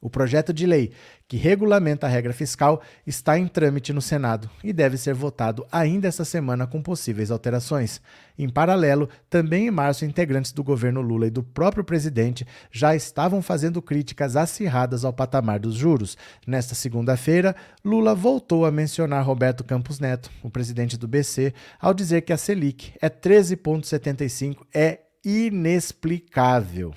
O projeto de lei que regulamenta a regra fiscal está em trâmite no Senado e deve ser votado ainda esta semana com possíveis alterações. Em paralelo, também em março, integrantes do governo Lula e do próprio presidente já estavam fazendo críticas acirradas ao patamar dos juros. Nesta segunda-feira, Lula voltou a mencionar Roberto Campos Neto, o presidente do BC, ao dizer que a Selic é 13,75 é inexplicável.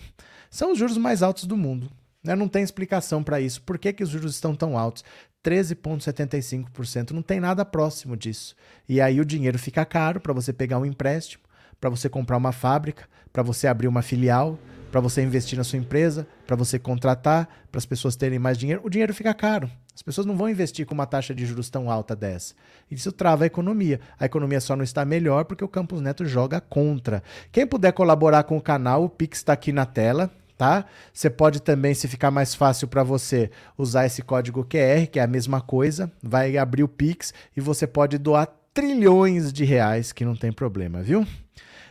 São os juros mais altos do mundo né? Não tem explicação para isso. Por que, que os juros estão tão altos? 13,75%. Não tem nada próximo disso. E aí o dinheiro fica caro para você pegar um empréstimo, para você comprar uma fábrica, para você abrir uma filial, para você investir na sua empresa, para você contratar, para as pessoas terem mais dinheiro. O dinheiro fica caro. As pessoas não vão investir com uma taxa de juros tão alta dessa. Isso trava a economia. A economia só não está melhor porque o Campos Neto joga contra. Quem puder colaborar com o canal, o Pix está aqui na tela tá? Você pode também, se ficar mais fácil para você, usar esse código QR, que é a mesma coisa, vai abrir o Pix e você pode doar trilhões de reais, que não tem problema, viu?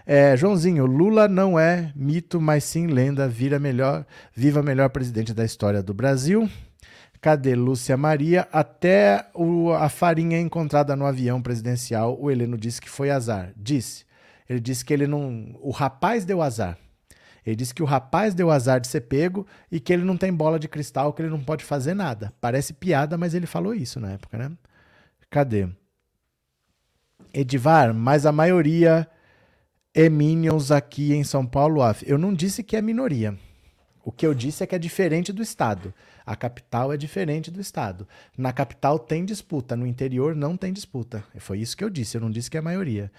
É, Joãozinho, Lula não é mito, mas sim lenda, vira melhor, viva melhor presidente da história do Brasil. Cadê Lúcia Maria? Até o, a farinha encontrada no avião presidencial, o Heleno disse que foi azar. Disse. Ele disse que ele não. O rapaz deu azar. Ele disse que o rapaz deu azar de ser pego e que ele não tem bola de cristal, que ele não pode fazer nada. Parece piada, mas ele falou isso na época, né? Cadê? Edivar, mas a maioria é Minions aqui em São Paulo. Eu não disse que é minoria. O que eu disse é que é diferente do Estado. A capital é diferente do Estado. Na capital tem disputa, no interior não tem disputa. Foi isso que eu disse, eu não disse que é a maioria.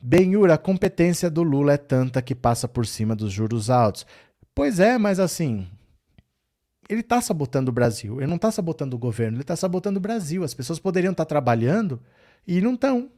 Benhur, a competência do Lula é tanta que passa por cima dos juros altos. Pois é, mas assim, ele está sabotando o Brasil. Ele não está sabotando o governo, ele está sabotando o Brasil. As pessoas poderiam estar tá trabalhando e não estão.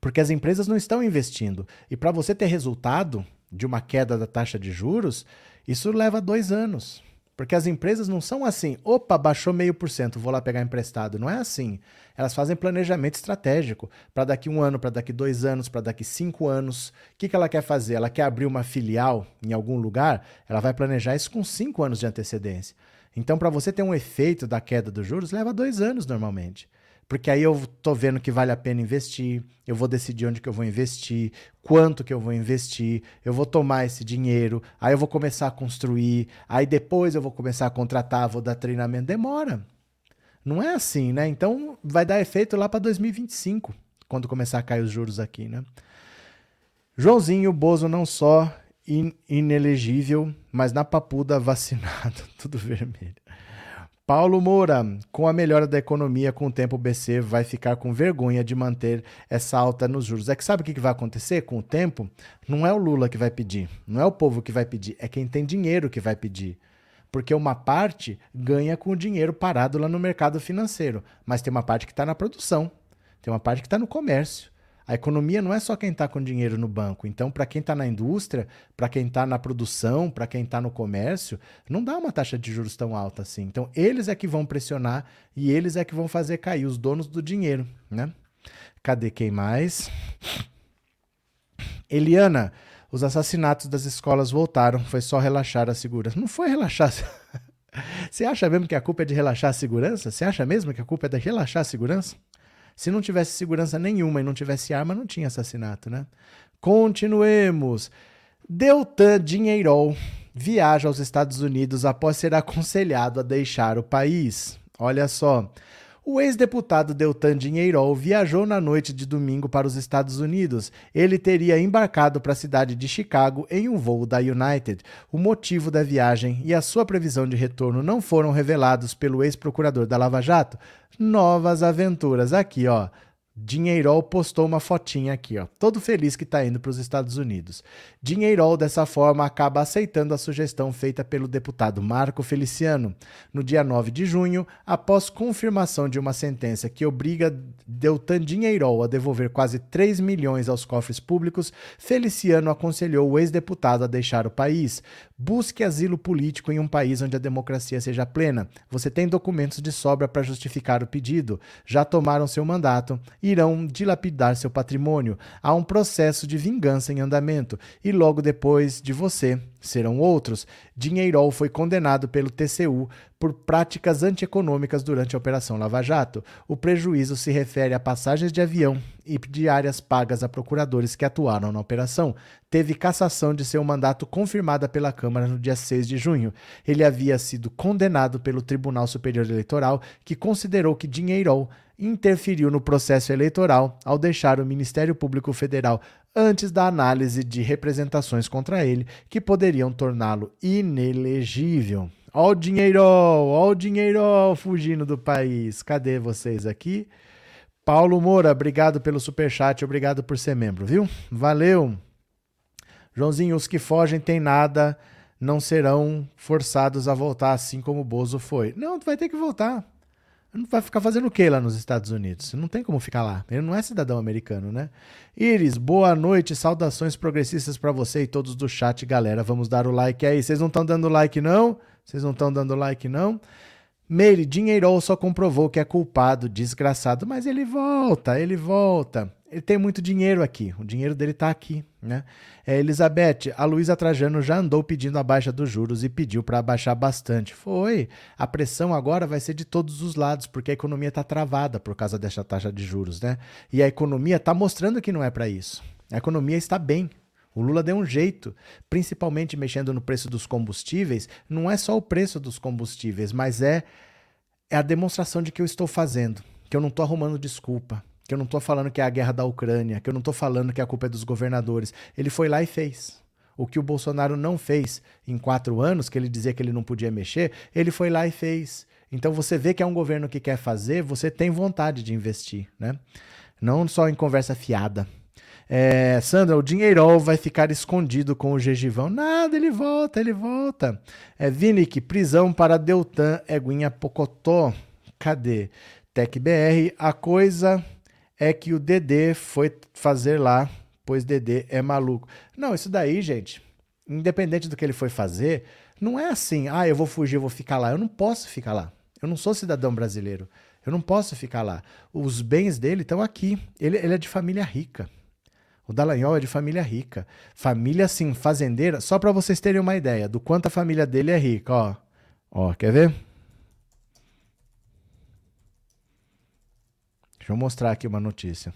Porque as empresas não estão investindo. E para você ter resultado de uma queda da taxa de juros, isso leva dois anos. Porque as empresas não são assim, opa, baixou meio por cento, vou lá pegar emprestado. Não é assim. Elas fazem planejamento estratégico para daqui um ano, para daqui dois anos, para daqui cinco anos. O que, que ela quer fazer? Ela quer abrir uma filial em algum lugar? Ela vai planejar isso com cinco anos de antecedência. Então, para você ter um efeito da queda dos juros, leva dois anos normalmente. Porque aí eu tô vendo que vale a pena investir, eu vou decidir onde que eu vou investir, quanto que eu vou investir, eu vou tomar esse dinheiro, aí eu vou começar a construir, aí depois eu vou começar a contratar, vou dar treinamento, demora. Não é assim, né? Então vai dar efeito lá para 2025, quando começar a cair os juros aqui, né? Joãozinho Bozo não só in inelegível, mas na papuda vacinado, tudo vermelho. Paulo Moura, com a melhora da economia, com o tempo o BC vai ficar com vergonha de manter essa alta nos juros. É que sabe o que vai acontecer com o tempo? Não é o Lula que vai pedir, não é o povo que vai pedir, é quem tem dinheiro que vai pedir. Porque uma parte ganha com o dinheiro parado lá no mercado financeiro, mas tem uma parte que está na produção, tem uma parte que está no comércio. A economia não é só quem está com dinheiro no banco. Então, para quem está na indústria, para quem está na produção, para quem está no comércio, não dá uma taxa de juros tão alta assim. Então, eles é que vão pressionar e eles é que vão fazer cair os donos do dinheiro, né? Cadê quem mais? Eliana, os assassinatos das escolas voltaram. Foi só relaxar a segurança. Não foi relaxar. Você acha mesmo que a culpa é de relaxar a segurança? Você acha mesmo que a culpa é de relaxar a segurança? Se não tivesse segurança nenhuma e não tivesse arma, não tinha assassinato, né? Continuemos. Deltan Dinheirol viaja aos Estados Unidos após ser aconselhado a deixar o país. Olha só. O ex-deputado Deltan Dinheirol viajou na noite de domingo para os Estados Unidos. Ele teria embarcado para a cidade de Chicago em um voo da United. O motivo da viagem e a sua previsão de retorno não foram revelados pelo ex-procurador da Lava Jato. Novas aventuras aqui, ó. Dinheirol postou uma fotinha aqui, ó, todo feliz que está indo para os Estados Unidos. Dinheirol, dessa forma, acaba aceitando a sugestão feita pelo deputado Marco Feliciano. No dia 9 de junho, após confirmação de uma sentença que obriga Deltan Dinheirol a devolver quase 3 milhões aos cofres públicos, Feliciano aconselhou o ex-deputado a deixar o país. Busque asilo político em um país onde a democracia seja plena. Você tem documentos de sobra para justificar o pedido. Já tomaram seu mandato irão dilapidar seu patrimônio. Há um processo de vingança em andamento e logo depois de você serão outros. Dinheirol foi condenado pelo TCU por práticas antieconômicas durante a Operação Lava Jato. O prejuízo se refere a passagens de avião e diárias pagas a procuradores que atuaram na operação. Teve cassação de seu mandato confirmada pela Câmara no dia 6 de junho. Ele havia sido condenado pelo Tribunal Superior Eleitoral, que considerou que Dinheirol interferiu no processo eleitoral ao deixar o Ministério Público Federal antes da análise de representações contra ele que poderiam torná-lo inelegível. Ó o dinheiro, ó o dinheiro fugindo do país. Cadê vocês aqui? Paulo Moura, obrigado pelo superchat, obrigado por ser membro, viu? Valeu. Joãozinho, os que fogem têm nada, não serão forçados a voltar assim como o Bozo foi. Não, tu vai ter que voltar vai ficar fazendo o que lá nos Estados Unidos? Não tem como ficar lá. Ele não é cidadão americano, né? Iris, boa noite, saudações progressistas para você e todos do chat, galera. Vamos dar o like aí. Vocês não estão dando like, não? Vocês não estão dando like, não? Meire, Dinheirol só comprovou que é culpado, desgraçado, mas ele volta, ele volta. Ele tem muito dinheiro aqui, o dinheiro dele está aqui, né? É, Elizabeth, a Luísa Trajano já andou pedindo a baixa dos juros e pediu para abaixar bastante. Foi. A pressão agora vai ser de todos os lados, porque a economia está travada por causa dessa taxa de juros, né? E a economia está mostrando que não é para isso. A economia está bem. O Lula deu um jeito, principalmente mexendo no preço dos combustíveis. Não é só o preço dos combustíveis, mas é, é a demonstração de que eu estou fazendo, que eu não estou arrumando desculpa que eu não estou falando que é a guerra da Ucrânia, que eu não estou falando que a culpa é dos governadores. Ele foi lá e fez. O que o Bolsonaro não fez em quatro anos, que ele dizia que ele não podia mexer, ele foi lá e fez. Então você vê que é um governo que quer fazer, você tem vontade de investir, né? Não só em conversa fiada. É, Sandra, o dinheirol vai ficar escondido com o Gegivão. Nada, ele volta, ele volta. É, Vinic, prisão para Deltan, Eguinha Pocotó. Cadê? Tec BR, a coisa é que o Dedê foi fazer lá, pois Dedê é maluco. Não, isso daí, gente, independente do que ele foi fazer, não é assim, ah, eu vou fugir, eu vou ficar lá. Eu não posso ficar lá. Eu não sou cidadão brasileiro. Eu não posso ficar lá. Os bens dele estão aqui. Ele, ele é de família rica. O Dallagnol é de família rica. Família, assim, fazendeira. Só para vocês terem uma ideia do quanto a família dele é rica, ó. Ó, quer ver? Deixa eu mostrar aqui uma notícia.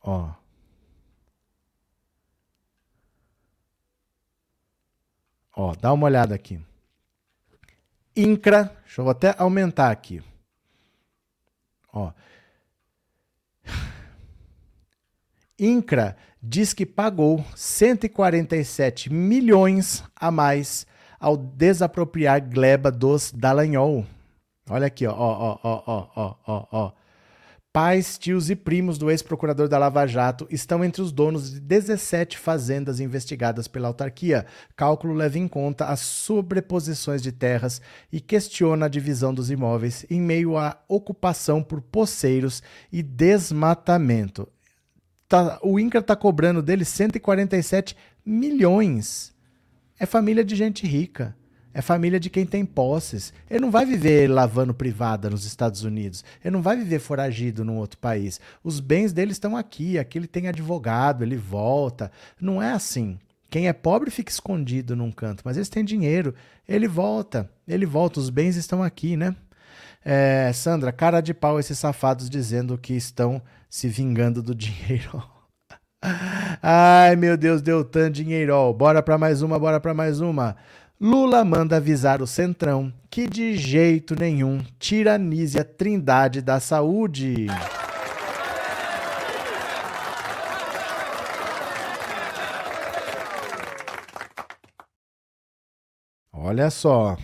Ó. Ó, dá uma olhada aqui. INCRA, deixa eu até aumentar aqui. Ó. INCRA diz que pagou 147 milhões a mais ao desapropriar gleba dos Dallagnol. Olha aqui, ó, ó, ó, ó, ó, ó, ó. Pais, tios e primos do ex-procurador da Lava Jato estão entre os donos de 17 fazendas investigadas pela autarquia. Cálculo leva em conta as sobreposições de terras e questiona a divisão dos imóveis em meio à ocupação por poceiros e desmatamento. Tá, o INCRA está cobrando dele 147 milhões. É família de gente rica. É família de quem tem posses. Ele não vai viver lavando privada nos Estados Unidos. Ele não vai viver foragido num outro país. Os bens dele estão aqui. Aqui ele tem advogado, ele volta. Não é assim. Quem é pobre fica escondido num canto, mas eles têm dinheiro. Ele volta. Ele volta. Os bens estão aqui, né? É, Sandra, cara de pau esses safados dizendo que estão se vingando do dinheiro. Ai, meu Deus, deu tanto dinheiro. Bora para mais uma, bora para mais uma. Lula manda avisar o Centrão que de jeito nenhum tiranize a trindade da saúde. Olha só,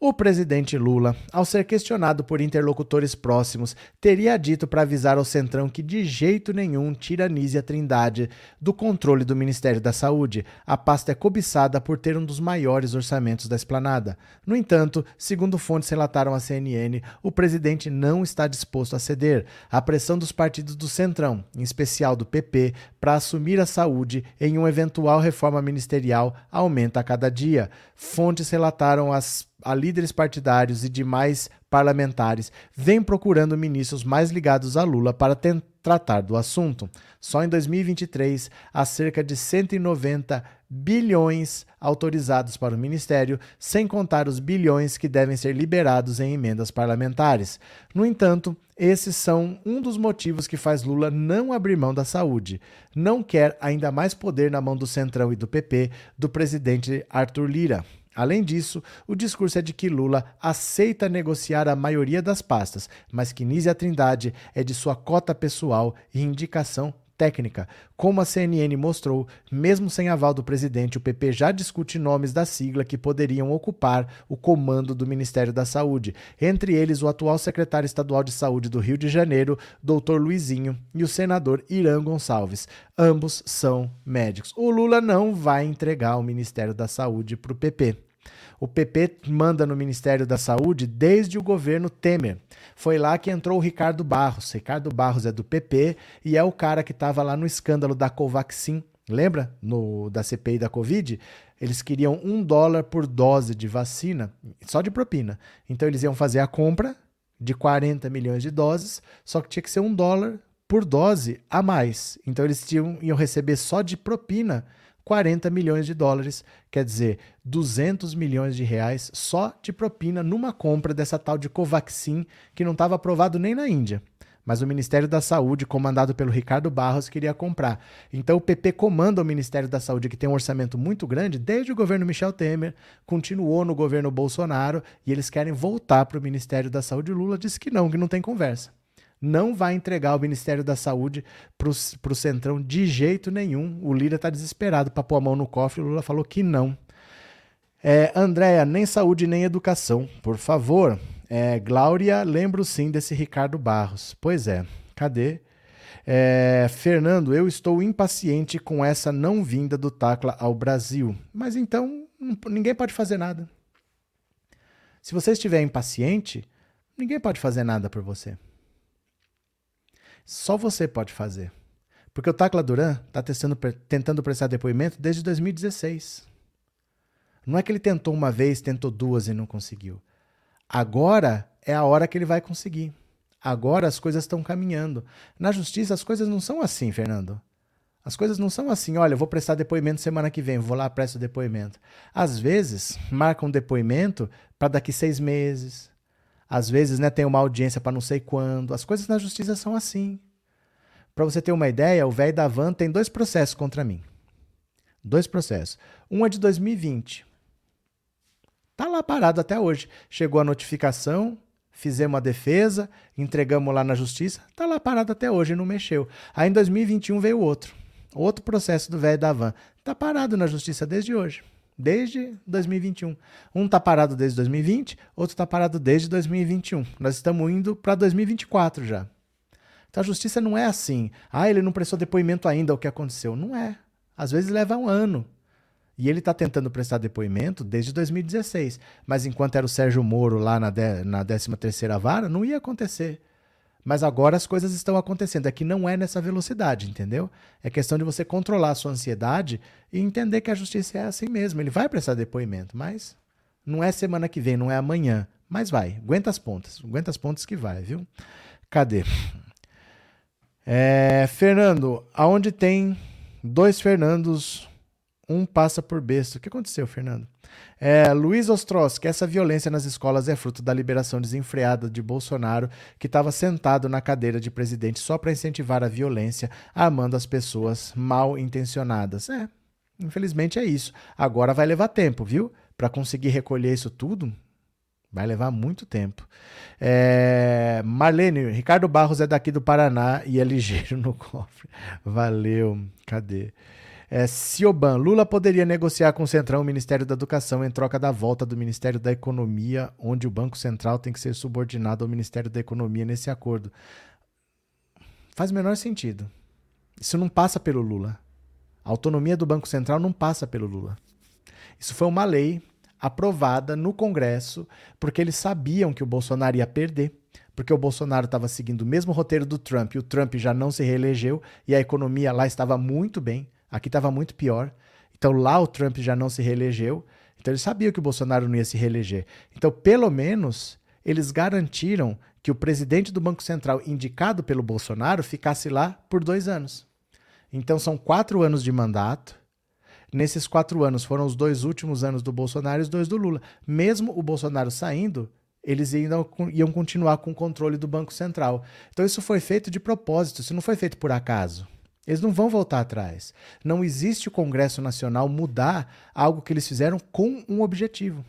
o presidente Lula, ao ser questionado por interlocutores próximos, teria dito para avisar ao Centrão que de jeito nenhum tiranize a Trindade do controle do Ministério da Saúde. A pasta é cobiçada por ter um dos maiores orçamentos da esplanada. No entanto, segundo fontes relataram à CNN, o presidente não está disposto a ceder. A pressão dos partidos do Centrão, em especial do PP, para assumir a saúde em uma eventual reforma ministerial aumenta a cada dia. Fontes relataram as a líderes partidários e demais parlamentares vêm procurando ministros mais ligados a Lula para tratar do assunto. Só em 2023, há cerca de 190 bilhões autorizados para o ministério, sem contar os bilhões que devem ser liberados em emendas parlamentares. No entanto, esses são um dos motivos que faz Lula não abrir mão da saúde. Não quer ainda mais poder na mão do Centrão e do PP do presidente Arthur Lira. Além disso, o discurso é de que Lula aceita negociar a maioria das pastas, mas que Nízia Trindade é de sua cota pessoal e indicação técnica. Como a CNN mostrou, mesmo sem aval do presidente, o PP já discute nomes da sigla que poderiam ocupar o comando do Ministério da Saúde, entre eles o atual secretário estadual de Saúde do Rio de Janeiro, Dr. Luizinho, e o senador Irã Gonçalves. Ambos são médicos. O Lula não vai entregar o Ministério da Saúde para o PP. O PP manda no Ministério da Saúde desde o governo Temer. Foi lá que entrou o Ricardo Barros. Ricardo Barros é do PP e é o cara que estava lá no escândalo da Covaxin. Lembra? No, da CPI da Covid? Eles queriam um dólar por dose de vacina, só de propina. Então eles iam fazer a compra de 40 milhões de doses, só que tinha que ser um dólar por dose a mais. Então eles tinham, iam receber só de propina 40 milhões de dólares, quer dizer, 200 milhões de reais só de propina numa compra dessa tal de Covaxin, que não estava aprovado nem na Índia. Mas o Ministério da Saúde, comandado pelo Ricardo Barros, queria comprar. Então o PP comanda o Ministério da Saúde, que tem um orçamento muito grande, desde o governo Michel Temer, continuou no governo Bolsonaro, e eles querem voltar para o Ministério da Saúde. Lula disse que não, que não tem conversa não vai entregar o Ministério da Saúde para o Centrão de jeito nenhum. O Lira está desesperado para pôr a mão no cofre. O Lula falou que não. É, Andréia, nem saúde nem educação, por favor. É, Glória, lembro sim desse Ricardo Barros. Pois é, cadê? É, Fernando, eu estou impaciente com essa não vinda do Tacla ao Brasil. Mas então, ninguém pode fazer nada. Se você estiver impaciente, ninguém pode fazer nada por você. Só você pode fazer. Porque o Tacla Duran está tentando prestar depoimento desde 2016. Não é que ele tentou uma vez, tentou duas e não conseguiu. Agora é a hora que ele vai conseguir. Agora as coisas estão caminhando. Na justiça as coisas não são assim, Fernando. As coisas não são assim, olha, eu vou prestar depoimento semana que vem, vou lá, presto depoimento. Às vezes, marcam um depoimento para daqui seis meses, às vezes, né, tem uma audiência para não sei quando. As coisas na justiça são assim. Para você ter uma ideia, o velho da van tem dois processos contra mim. Dois processos. Um é de 2020. Tá lá parado até hoje. Chegou a notificação, fizemos a defesa, entregamos lá na justiça, tá lá parado até hoje, não mexeu. Aí em 2021 veio outro. Outro processo do velho da van. Tá parado na justiça desde hoje desde 2021. Um está parado desde 2020, outro está parado desde 2021. Nós estamos indo para 2024 já. Então a justiça não é assim. Ah, ele não prestou depoimento ainda, o que aconteceu. Não é. Às vezes leva um ano. E ele está tentando prestar depoimento desde 2016. Mas enquanto era o Sérgio Moro lá na, de, na 13ª vara, não ia acontecer. Mas agora as coisas estão acontecendo. É que não é nessa velocidade, entendeu? É questão de você controlar a sua ansiedade e entender que a justiça é assim mesmo. Ele vai prestar depoimento, mas não é semana que vem, não é amanhã. Mas vai, aguenta as pontas. Aguenta as pontas que vai, viu? Cadê? É, Fernando, aonde tem dois Fernandos, um passa por besta. O que aconteceu, Fernando? É, Luiz Ostros, que essa violência nas escolas é fruto da liberação desenfreada de Bolsonaro, que estava sentado na cadeira de presidente só para incentivar a violência, armando as pessoas mal intencionadas. É, infelizmente é isso. Agora vai levar tempo, viu? Para conseguir recolher isso tudo, Vai levar muito tempo. É... Marlene, Ricardo Barros é daqui do Paraná e é ligeiro no cofre. Valeu. Cadê? É, Cioban, Lula poderia negociar com o Centrão o Ministério da Educação em troca da volta do Ministério da Economia, onde o Banco Central tem que ser subordinado ao Ministério da Economia nesse acordo. Faz o menor sentido. Isso não passa pelo Lula. A autonomia do Banco Central não passa pelo Lula. Isso foi uma lei aprovada no Congresso porque eles sabiam que o Bolsonaro ia perder porque o Bolsonaro estava seguindo o mesmo roteiro do Trump e o Trump já não se reelegeu e a economia lá estava muito bem. Aqui estava muito pior. Então lá o Trump já não se reelegeu. Então eles sabiam que o Bolsonaro não ia se reeleger. Então, pelo menos, eles garantiram que o presidente do Banco Central, indicado pelo Bolsonaro, ficasse lá por dois anos. Então são quatro anos de mandato. Nesses quatro anos foram os dois últimos anos do Bolsonaro e os dois do Lula. Mesmo o Bolsonaro saindo, eles iam, iam continuar com o controle do Banco Central. Então isso foi feito de propósito, isso não foi feito por acaso. Eles não vão voltar atrás. Não existe o Congresso Nacional mudar algo que eles fizeram com um objetivo.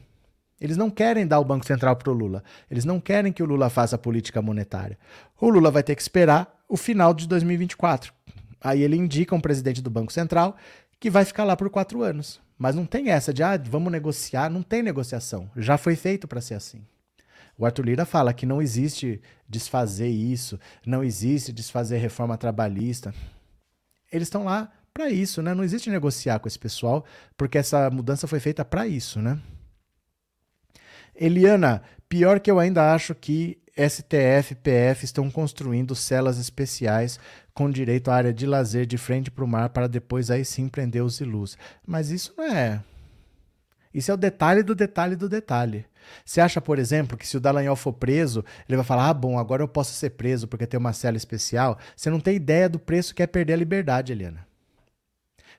Eles não querem dar o Banco Central para o Lula. Eles não querem que o Lula faça política monetária. O Lula vai ter que esperar o final de 2024. Aí ele indica um presidente do Banco Central que vai ficar lá por quatro anos. Mas não tem essa de, ah, vamos negociar. Não tem negociação. Já foi feito para ser assim. O Arthur Lira fala que não existe desfazer isso, não existe desfazer reforma trabalhista eles estão lá para isso, né? Não existe negociar com esse pessoal, porque essa mudança foi feita para isso, né? Eliana, pior que eu ainda acho que STF, PF estão construindo celas especiais com direito à área de lazer de frente para o mar para depois aí sim prender os ilus. Mas isso não é. Isso é o detalhe do detalhe do detalhe. Você acha, por exemplo, que se o Dallagnol for preso, ele vai falar: ah, bom, agora eu posso ser preso porque tem uma cela especial? Você não tem ideia do preço que é perder a liberdade, Eliana.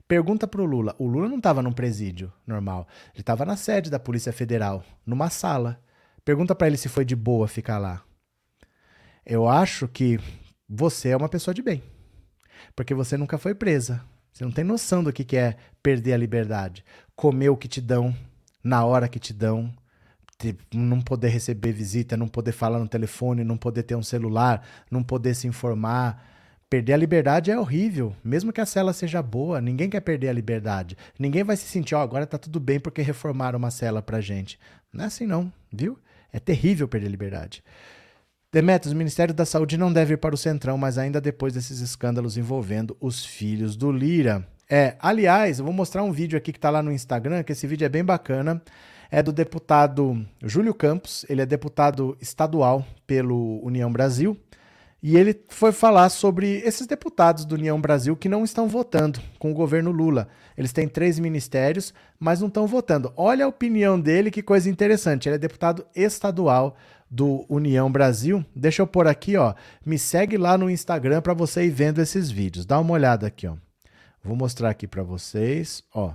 Pergunta pro Lula. O Lula não estava num presídio normal. Ele estava na sede da Polícia Federal, numa sala. Pergunta para ele se foi de boa ficar lá. Eu acho que você é uma pessoa de bem. Porque você nunca foi presa. Você não tem noção do que é perder a liberdade. Comer o que te dão, na hora que te dão, não poder receber visita, não poder falar no telefone, não poder ter um celular, não poder se informar. Perder a liberdade é horrível, mesmo que a cela seja boa, ninguém quer perder a liberdade. Ninguém vai se sentir, ó, oh, agora tá tudo bem porque reformaram uma cela pra gente. Não é assim não, viu? É terrível perder a liberdade. Demetrios, o Ministério da Saúde não deve ir para o Centrão, mas ainda depois desses escândalos envolvendo os filhos do Lira. É, aliás, eu vou mostrar um vídeo aqui que tá lá no Instagram, que esse vídeo é bem bacana é do deputado Júlio Campos, ele é deputado estadual pelo União Brasil, e ele foi falar sobre esses deputados do União Brasil que não estão votando com o governo Lula. Eles têm três ministérios, mas não estão votando. Olha a opinião dele, que coisa interessante. Ele é deputado estadual do União Brasil. Deixa eu pôr aqui, ó. Me segue lá no Instagram para você ir vendo esses vídeos. Dá uma olhada aqui, ó. Vou mostrar aqui para vocês, ó.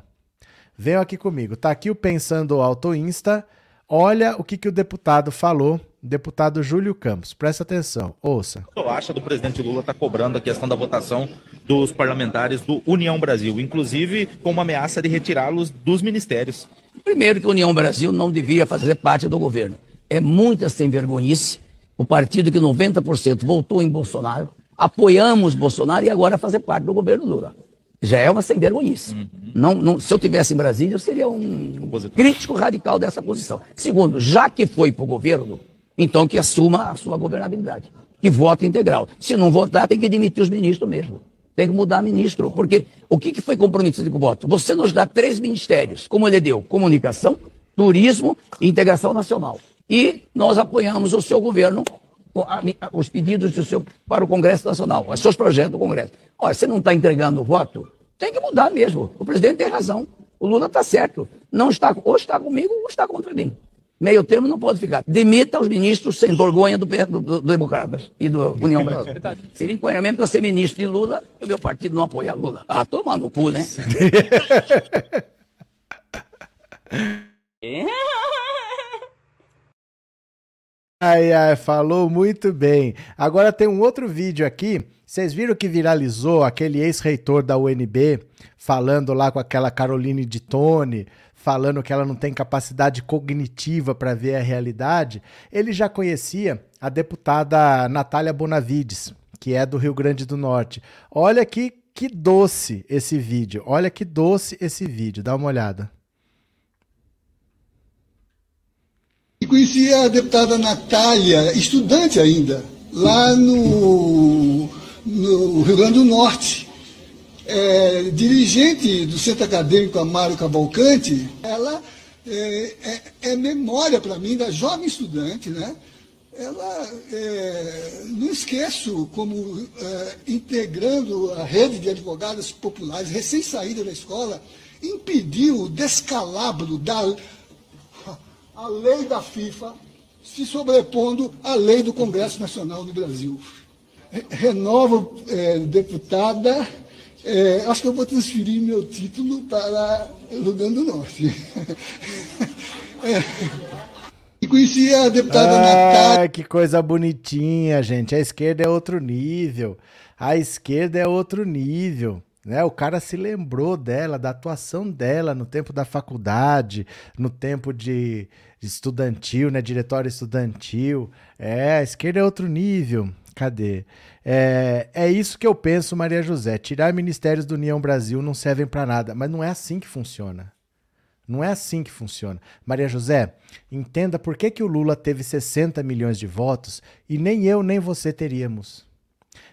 Venham aqui comigo. Tá aqui o Pensando Auto Insta. Olha o que, que o deputado falou, deputado Júlio Campos. Presta atenção, ouça. O acha do presidente Lula está cobrando a questão da votação dos parlamentares do União Brasil, inclusive com uma ameaça de retirá-los dos ministérios. Primeiro que a União Brasil não devia fazer parte do governo. É muita sem vergonhice. O partido que 90% votou em Bolsonaro, apoiamos Bolsonaro e agora fazer parte do governo Lula já é uma sem vergonhice. Uhum. Não, não, se eu tivesse em Brasília, eu seria um crítico radical dessa posição. Segundo, já que foi para o governo, então que assuma a sua governabilidade. Que vote integral. Se não votar, tem que demitir os ministros mesmo. Tem que mudar ministro. Porque o que, que foi comprometido com o voto? Você nos dá três ministérios, como ele deu: comunicação, turismo e integração nacional. E nós apoiamos o seu governo, os pedidos do seu, para o Congresso Nacional, os seus projetos do Congresso. Olha, você não está entregando o voto? Tem que mudar mesmo. O presidente tem razão. O Lula está certo. Não está, ou está comigo ou está contra mim. Meio termo não pode ficar. Demita os ministros sem vergonha do, do, do Democratas e do União Brasil. Seria enquadramento para ser ministro de Lula e o meu partido não apoia Lula. Ah, toma no cu, né? Ai, ai, falou muito bem. Agora tem um outro vídeo aqui. Vocês viram que viralizou aquele ex-reitor da UNB falando lá com aquela Caroline de Tone, falando que ela não tem capacidade cognitiva para ver a realidade, ele já conhecia a deputada Natália Bonavides, que é do Rio Grande do Norte. Olha que, que doce esse vídeo, olha que doce esse vídeo, dá uma olhada. E conheci a deputada Natália, estudante ainda, lá no, no Rio Grande do Norte é, dirigente do Centro Acadêmico Amaro Cavalcante, ela é, é, é memória para mim da jovem estudante, né? Ela, é, não esqueço como é, integrando a rede de advogadas populares, recém-saída da escola, impediu o descalabro da a lei da FIFA se sobrepondo à lei do Congresso Nacional do Brasil. Renovo, é, deputada é, acho que eu vou transferir meu título para o Rio Grande do Norte. é. E conheci a deputada ah, Natália. Que coisa bonitinha, gente. A esquerda é outro nível. A esquerda é outro nível. Né? O cara se lembrou dela, da atuação dela no tempo da faculdade, no tempo de estudantil, né? Diretório estudantil. É, a esquerda é outro nível. Cadê? É, é isso que eu penso, Maria José. Tirar ministérios do União Brasil não servem para nada, mas não é assim que funciona. Não é assim que funciona. Maria José, entenda por que, que o Lula teve 60 milhões de votos e nem eu nem você teríamos.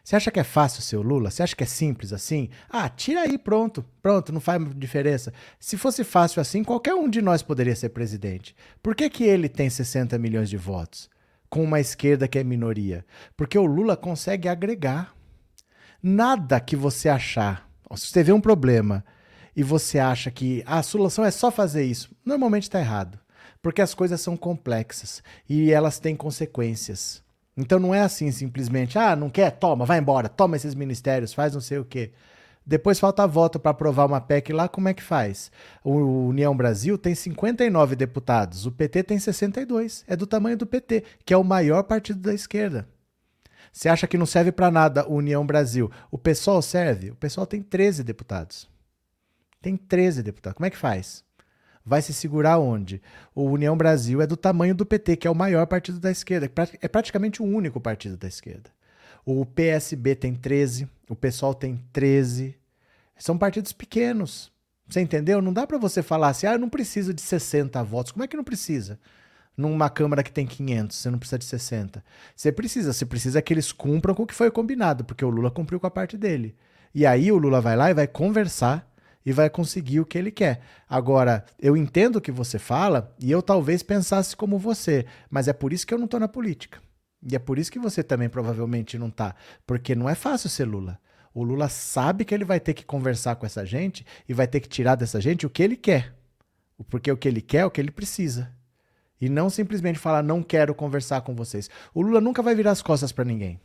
Você acha que é fácil ser o Lula? Você acha que é simples assim? Ah, tira aí, pronto. Pronto, não faz diferença. Se fosse fácil assim, qualquer um de nós poderia ser presidente. Por que, que ele tem 60 milhões de votos? com uma esquerda que é minoria? Porque o Lula consegue agregar. Nada que você achar, se você vê um problema e você acha que a solução é só fazer isso, normalmente está errado. Porque as coisas são complexas e elas têm consequências. Então não é assim simplesmente, ah, não quer? Toma, vai embora, toma esses ministérios, faz não sei o quê. Depois falta voto para aprovar uma PEC lá, como é que faz? O União Brasil tem 59 deputados, o PT tem 62. É do tamanho do PT, que é o maior partido da esquerda. Você acha que não serve para nada o União Brasil? O pessoal serve? O pessoal tem 13 deputados. Tem 13 deputados. Como é que faz? Vai se segurar onde? O União Brasil é do tamanho do PT, que é o maior partido da esquerda. É praticamente o único partido da esquerda. O PSB tem 13, o PSOL tem 13. São partidos pequenos. Você entendeu? Não dá para você falar assim, ah, eu não preciso de 60 votos. Como é que não precisa? Numa Câmara que tem 500, você não precisa de 60. Você precisa, você precisa que eles cumpram com o que foi combinado, porque o Lula cumpriu com a parte dele. E aí o Lula vai lá e vai conversar e vai conseguir o que ele quer. Agora, eu entendo o que você fala e eu talvez pensasse como você, mas é por isso que eu não estou na política. E é por isso que você também provavelmente não tá. Porque não é fácil ser Lula. O Lula sabe que ele vai ter que conversar com essa gente e vai ter que tirar dessa gente o que ele quer. Porque o que ele quer é o que ele precisa. E não simplesmente falar, não quero conversar com vocês. O Lula nunca vai virar as costas para ninguém.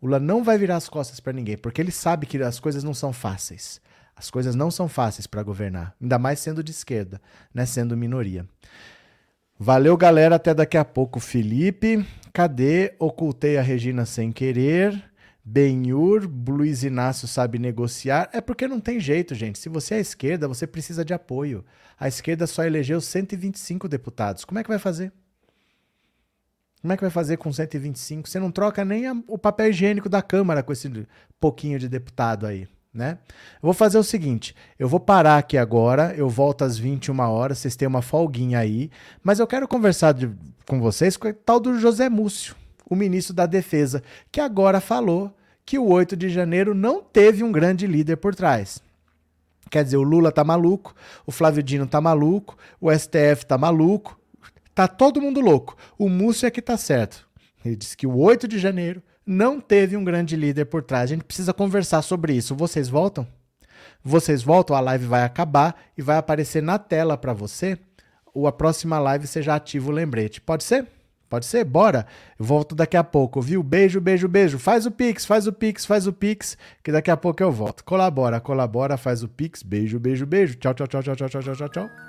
O Lula não vai virar as costas para ninguém, porque ele sabe que as coisas não são fáceis. As coisas não são fáceis para governar, ainda mais sendo de esquerda, né, sendo minoria. Valeu, galera. Até daqui a pouco, Felipe. Cadê? Ocultei a Regina sem querer. Benhur, Luiz Inácio sabe negociar. É porque não tem jeito, gente. Se você é esquerda, você precisa de apoio. A esquerda só elegeu 125 deputados. Como é que vai fazer? Como é que vai fazer com 125? Você não troca nem a, o papel higiênico da Câmara com esse pouquinho de deputado aí né? Eu vou fazer o seguinte, eu vou parar aqui agora, eu volto às 21 horas, vocês têm uma folguinha aí, mas eu quero conversar de, com vocês com o tal do José Múcio, o ministro da Defesa, que agora falou que o 8 de janeiro não teve um grande líder por trás. Quer dizer, o Lula tá maluco, o Flávio Dino tá maluco, o STF tá maluco, tá todo mundo louco. O Múcio é que tá certo. Ele disse que o 8 de janeiro não teve um grande líder por trás. A gente precisa conversar sobre isso. Vocês voltam? Vocês voltam, a live vai acabar e vai aparecer na tela para você ou a próxima live já ativa o lembrete. Pode ser? Pode ser? Bora? Eu volto daqui a pouco, viu? Beijo, beijo, beijo. Faz o Pix, faz o Pix, faz o Pix, que daqui a pouco eu volto. Colabora, colabora, faz o Pix. Beijo, beijo, beijo. Tchau, tchau, tchau, tchau, tchau, tchau, tchau, tchau.